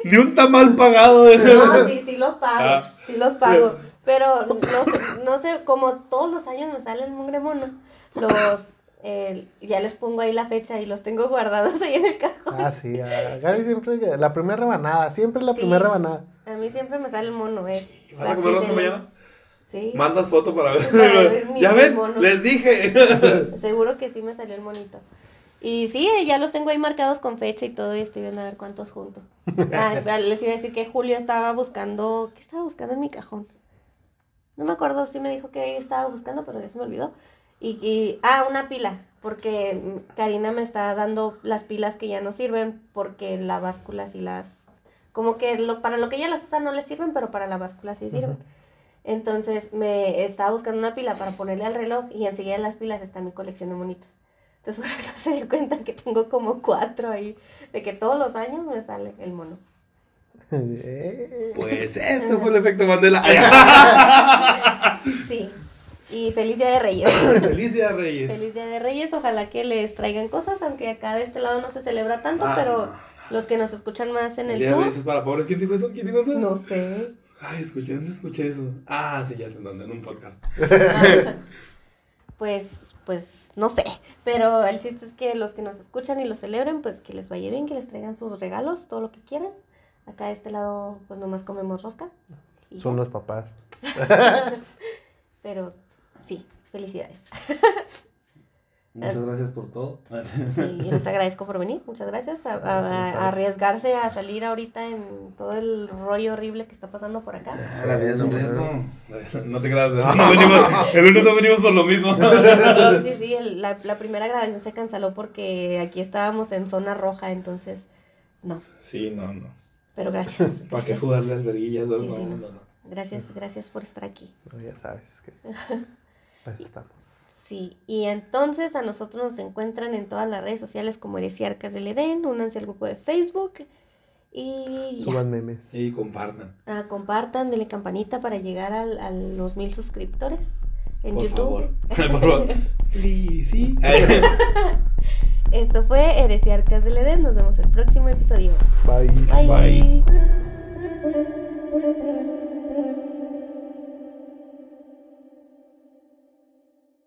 Ni un tamal pagado. de- No, sí, sí los pago, Ah. sí los pago. Pero no sé, no sé, como todos los años me sale el mugre mono, los, eh, ya les pongo ahí la fecha y los tengo guardados [laughs] ahí en el cajón. Ah, sí. A Gaby siempre. La primera rebanada. Siempre la Sí. primera rebanada. A mí siempre me sale el mono, es... ¿Vas a así comer de mañana? Sí, Mandas foto para Para ver ver. [laughs] mi- ya ven, mono. les dije. [laughs] seguro que sí me salió el monito. Y sí, ya los tengo ahí marcados con fecha y todo y estoy viendo a ver cuántos junto. Ah, les iba a decir que Julio estaba buscando, ¿qué estaba buscando en mi cajón? No me acuerdo si me dijo que estaba buscando, pero ya se me olvidó. Y, y- ah, una pila, porque Karina me está dando las pilas que ya no sirven, porque la báscula sí las, como que lo, para lo que ella las usa no le sirven, pero para la báscula sí sirven. Entonces me estaba buscando una pila para ponerle al reloj y enseguida en las pilas está mi colección de monitos. Entonces [laughs] por eso se dio cuenta que tengo como cuatro ahí, de que todos los años me sale el mono. [laughs] Eh, Pues este fue el efecto Mandela. [laughs] Sí. Y feliz día de Reyes. [laughs] Feliz día, Reyes. Feliz Día de Reyes, ojalá que les traigan cosas, aunque acá de este lado no se celebra tanto, Ah, pero no, los que nos escuchan más en El el día de sur, Reyes es para pobres. ¿Quién dijo eso? ¿Quién dijo eso? no sé. Ay, escuché, ¿dónde escuché eso? Ah, sí, ya sé dónde, en un podcast. Pues, pues, no sé, pero el chiste es que los que nos escuchan y los celebren, pues que les vaya bien, que les traigan sus regalos, todo lo que quieran. Acá de este lado, pues nomás comemos rosca. y Son ya. los papás. [laughs] Pero sí, felicidades. [laughs] Muchas gracias por todo. [laughs] Sí, yo les agradezco por venir, muchas gracias. A, a- a arriesgarse a salir ahorita en todo el rollo horrible que está pasando por acá. Ah, La vida es un riesgo. [laughs] No te creas, ¿eh? no venimos, el lunes no venimos por lo mismo. Sí, sí, sí, el- la, la primera grabación se canceló porque aquí estábamos en zona roja, entonces no, Sí, no, no. pero gracias. ¿Para qué jugarle al verguillas? No, Sí, sí, no, no. no. Gracias, gracias por estar aquí. Ya sabes que ahí estamos. Sí, y entonces a nosotros nos encuentran en todas las redes sociales como Heresiarcas del Edén, únanse al grupo de Facebook y. Suban memes. Y compartan. Ah, compartan, denle campanita para llegar al- a los mil suscriptores en Por YouTube. favor. [laughs] Por favor. Please, sí. Esto fue Heresiarcas del Edén, nos vemos el próximo episodio. Bye. Bye. Bye.